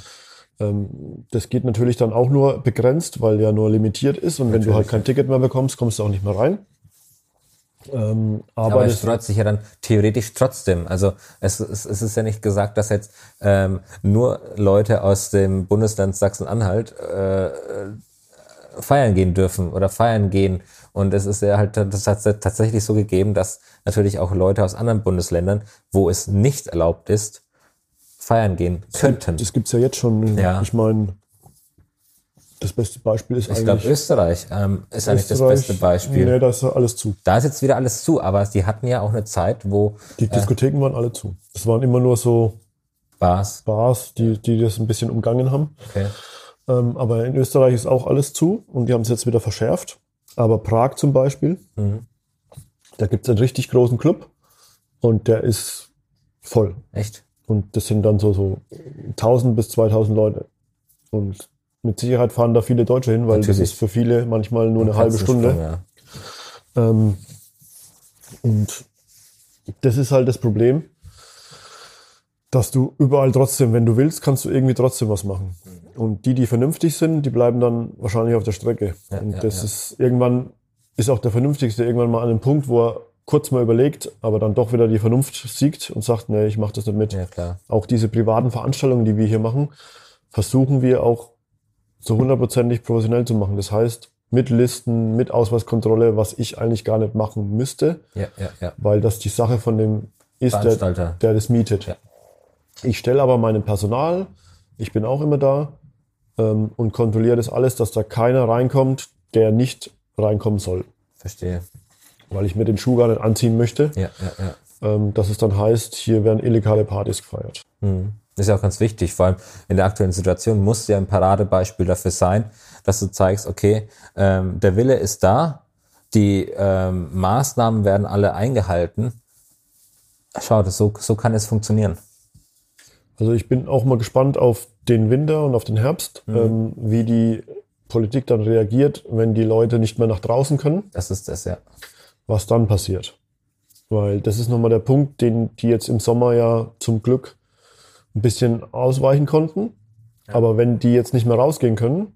Ähm, das geht natürlich dann auch nur begrenzt, weil ja nur limitiert ist und natürlich, wenn du halt kein Ticket mehr bekommst, kommst du auch nicht mehr rein. Ähm, aber, aber es freut sich ja dann theoretisch trotzdem. Also es, es, es ist ja nicht gesagt, dass jetzt ähm, nur Leute aus dem Bundesland Sachsen-Anhalt äh, feiern gehen dürfen oder feiern gehen. Und es ist ja halt das hat tatsächlich so gegeben, dass natürlich auch Leute aus anderen Bundesländern, wo es nicht erlaubt ist, feiern gehen könnten. Das gibt's ja jetzt schon. Ja. Ich meine, das beste Beispiel ist ich eigentlich. Ich glaube, Österreich ähm, ist eigentlich das beste Beispiel. Nee, da ist alles zu. Da ist jetzt wieder alles zu, aber die hatten ja auch eine Zeit, wo. Die äh, Diskotheken waren alle zu. Das waren immer nur so Bars. Bars, die, die das ein bisschen umgangen haben. Okay. Ähm, aber in Österreich ist auch alles zu und die haben es jetzt wieder verschärft. Aber Prag zum Beispiel, mhm. da gibt es einen richtig großen Club und der ist voll. Echt? Und das sind dann so, so 1000 bis 2000 Leute. Und mit Sicherheit fahren da viele Deutsche hin, weil Natürlich. das ist für viele manchmal nur eine halbe Stunde. ja. ähm, und das ist halt das Problem, dass du überall trotzdem, wenn du willst, kannst du irgendwie trotzdem was machen. Und die, die vernünftig sind, die bleiben dann wahrscheinlich auf der Strecke. Ja, und das ja, ist irgendwann ist auch der Vernünftigste irgendwann mal an einem Punkt, wo er kurz mal überlegt, aber dann doch wieder die Vernunft siegt und sagt, nee, ich mache das nicht mit. Auch diese privaten Veranstaltungen, die wir hier machen, versuchen wir auch so hundertprozentig professionell zu machen. Das heißt, mit Listen, mit Ausweiskontrolle, was ich eigentlich gar nicht machen müsste, ja, ja, ja. weil das die Sache von dem ist, der, der das mietet. Ja. Ich stelle aber meinem Personal, ich bin auch immer da ähm, und kontrolliere das alles, dass da keiner reinkommt, der nicht reinkommen soll. Verstehe. Weil ich mir den Schuh gar nicht anziehen möchte. Ja, ja, ja. Ähm, dass es dann heißt, hier werden illegale Partys gefeiert. Mhm. Das ist ja auch ganz wichtig, vor allem in der aktuellen Situation muss ja ein Paradebeispiel dafür sein, dass du zeigst, okay, ähm, der Wille ist da, die ähm, Maßnahmen werden alle eingehalten. Schau, das, so, so kann es funktionieren. Also ich bin auch mal gespannt auf den Winter und auf den Herbst, mhm. ähm, wie die Politik dann reagiert, wenn die Leute nicht mehr nach draußen können. Das ist das, ja. was dann passiert. Weil das ist nochmal der Punkt, den die jetzt im Sommer ja zum Glück ein bisschen ausweichen konnten. Aber wenn die jetzt nicht mehr rausgehen können,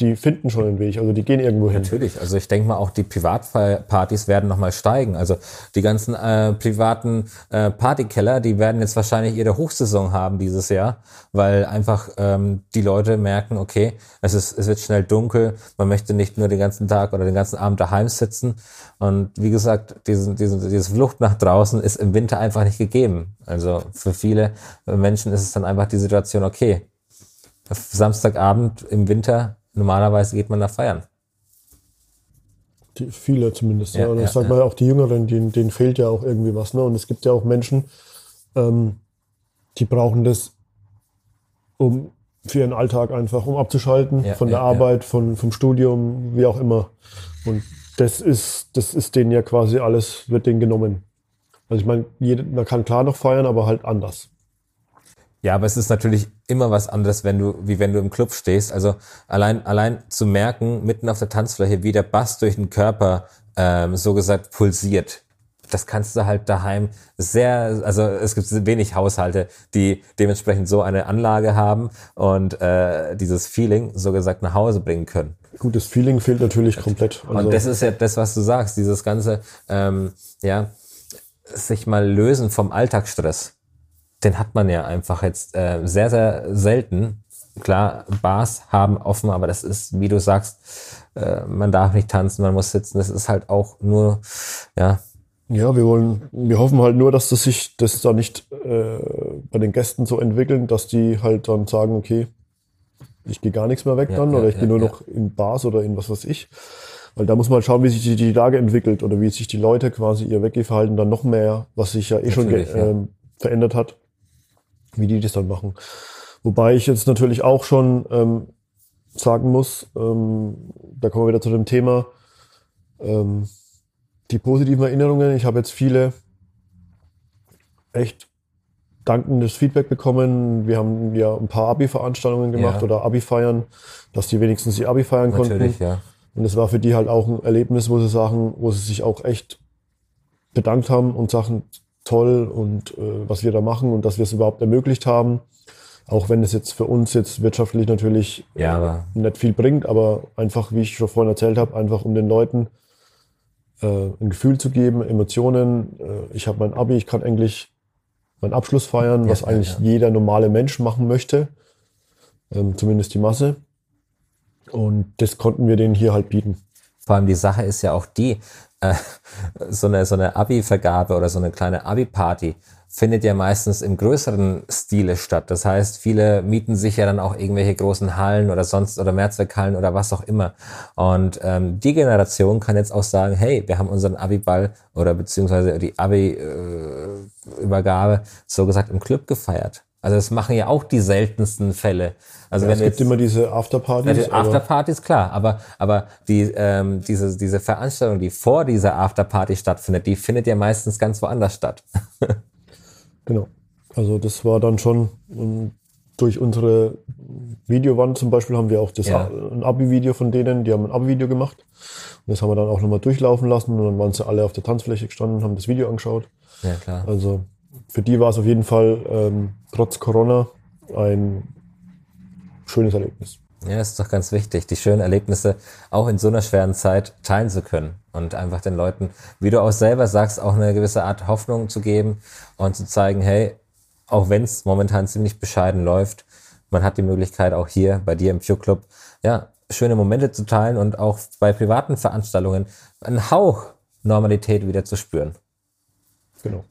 die finden schon einen Weg, also die gehen irgendwo hin. Natürlich, also ich denke mal auch die Privatpartys werden nochmal steigen. Also die ganzen äh, privaten äh, Partykeller, die werden jetzt wahrscheinlich ihre Hochsaison haben dieses Jahr, weil einfach ähm, die Leute merken, okay, es ist es wird schnell dunkel, man möchte nicht nur den ganzen Tag oder den ganzen Abend daheim sitzen. Und wie gesagt, diesen, diesen, dieses Flucht nach draußen ist im Winter einfach nicht gegeben. Also für viele Menschen ist es dann einfach die Situation, okay, Samstagabend im Winter normalerweise geht man da feiern. Die, viele zumindest, ja. ja. Und ich ja, sag ja. mal auch die Jüngeren, denen, denen fehlt ja auch irgendwie was. Ne? Und es gibt ja auch Menschen, ähm, die brauchen das, um für ihren Alltag einfach, um abzuschalten von der Arbeit, Von, vom Studium, wie auch immer. Und das ist, das ist denen ja quasi alles, wird denen genommen. Also ich meine, man kann klar noch feiern, aber halt anders. Ja, aber es ist natürlich immer was anderes, wenn du, wie wenn du im Club stehst. Also allein, allein zu merken, mitten auf der Tanzfläche, wie der Bass durch den Körper ähm, so gesagt pulsiert. Das kannst du halt daheim sehr, also es gibt wenig Haushalte, die dementsprechend so eine Anlage haben und äh, dieses Feeling so gesagt nach Hause bringen können. Gut, das Feeling fehlt natürlich komplett. Also und das ist ja das, was du sagst, dieses ganze, ähm, ja, sich mal lösen vom Alltagsstress den hat man ja einfach jetzt äh, sehr, sehr selten. Klar, Bars haben offen, aber das ist, wie du sagst, äh, man darf nicht tanzen, man muss sitzen. Das ist halt auch nur, ja. Ja, wir wollen, wir hoffen halt nur, dass das sich, das da nicht äh, bei den Gästen so entwickeln, dass die halt dann sagen, okay, ich gehe gar nichts mehr weg ja, dann ja, oder ich ja, gehe nur noch in Bars oder in was weiß ich. Weil da muss man halt schauen, wie sich die, die Lage entwickelt oder wie sich die Leute quasi ihr Weggehverhalten dann noch mehr, was sich ja eh Natürlich, schon ähm, verändert hat, wie die das dann machen. Wobei ich jetzt natürlich auch schon ähm, sagen muss, ähm, da kommen wir wieder zu dem Thema, ähm, die positiven Erinnerungen. Ich habe jetzt viele echt dankendes Feedback bekommen. Wir haben ja ein paar Abi-Veranstaltungen gemacht ja. oder Abi-Feiern, dass die wenigstens die Abi feiern Natürlich, konnten. Ja. Und es war für die halt auch ein Erlebnis, wo sie sagen, wo sie sich auch echt bedankt haben und sagen, toll und äh, was wir da machen und dass wir es überhaupt ermöglicht haben. Auch wenn es jetzt für uns jetzt wirtschaftlich natürlich ja, nicht viel bringt, aber einfach, wie ich schon vorhin erzählt habe, einfach um den Leuten äh, ein Gefühl zu geben, Emotionen. Äh, ich habe mein Abi, ich kann eigentlich meinen Abschluss feiern, ja, was eigentlich ja. jeder normale Mensch machen möchte, ähm, zumindest die Masse. Und das konnten wir denen hier halt bieten. Vor allem die Sache ist ja auch die, äh, so eine, so eine Abi-Vergabe oder so eine kleine Abi-Party findet ja meistens im größeren Stile statt. Das heißt, viele mieten sich ja dann auch irgendwelche großen Hallen oder sonst oder Mehrzweckhallen oder was auch immer. Und ähm, die Generation kann jetzt auch sagen, hey, wir haben unseren Abi-Ball oder beziehungsweise die Abi-Übergabe äh, so gesagt im Club gefeiert. Also das machen ja auch die seltensten Fälle. Also ja, wenn es gibt jetzt, immer diese Afterpartys. Ja, Afterpartys, klar, aber, aber die, ähm, diese, diese Veranstaltung, die vor dieser Afterparty stattfindet, die findet ja meistens ganz woanders statt. <laughs> genau. Also das war dann schon durch unsere Videowand zum Beispiel haben wir auch das ja. ein Abi-Video von denen, die haben ein Abi-Video gemacht. Und das haben wir dann auch nochmal durchlaufen lassen und dann waren sie alle auf der Tanzfläche gestanden und haben das Video angeschaut. Ja, klar. Also für die war es auf jeden Fall ähm, trotz Corona ein schönes Erlebnis. Ja, ist doch ganz wichtig, die schönen Erlebnisse auch in so einer schweren Zeit teilen zu können und einfach den Leuten, wie du auch selber sagst, auch eine gewisse Art Hoffnung zu geben und zu zeigen, hey, auch wenn es momentan ziemlich bescheiden läuft, man hat die Möglichkeit auch hier bei dir im Pure Club, ja, schöne Momente zu teilen und auch bei privaten Veranstaltungen einen Hauch Normalität wieder zu spüren. Genau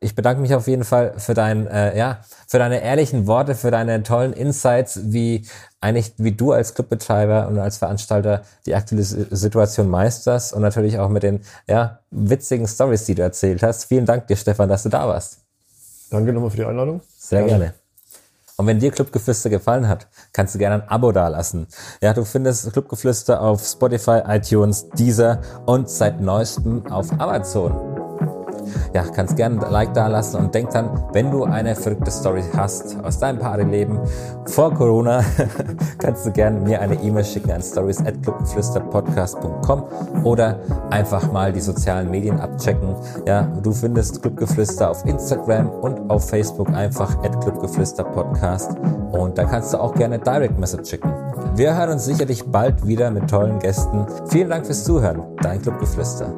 ich bedanke mich auf jeden Fall für dein, äh, ja, für deine ehrlichen Worte, für deine tollen Insights, wie eigentlich, wie du als Clubbetreiber und als Veranstalter die aktuelle Situation meisterst und natürlich auch mit den, ja, witzigen Stories, die du erzählt hast. Vielen Dank dir, Stefan, dass du da warst. Danke nochmal für die Einladung. Sehr gerne. gerne. Und wenn dir Clubgeflüster gefallen hat, kannst du gerne ein Abo dalassen. Ja, du findest Clubgeflüster auf Spotify, iTunes, Deezer und seit neuestem auf Amazon. Ja, kannst gerne ein Like da lassen und denk dann, wenn du eine verrückte Story hast aus deinem Paarleben vor Corona, <laughs> kannst du gerne mir eine E-Mail schicken an stories@clubgeflüsterpodcast.com oder einfach mal die sozialen Medien abchecken. Ja, du findest Clubgeflüster auf Instagram und auf Facebook einfach @clubgeflüsterpodcast und da kannst du auch gerne Direct Message schicken. Wir hören uns sicherlich bald wieder mit tollen Gästen. Vielen Dank fürs Zuhören. Dein Clubgeflüster.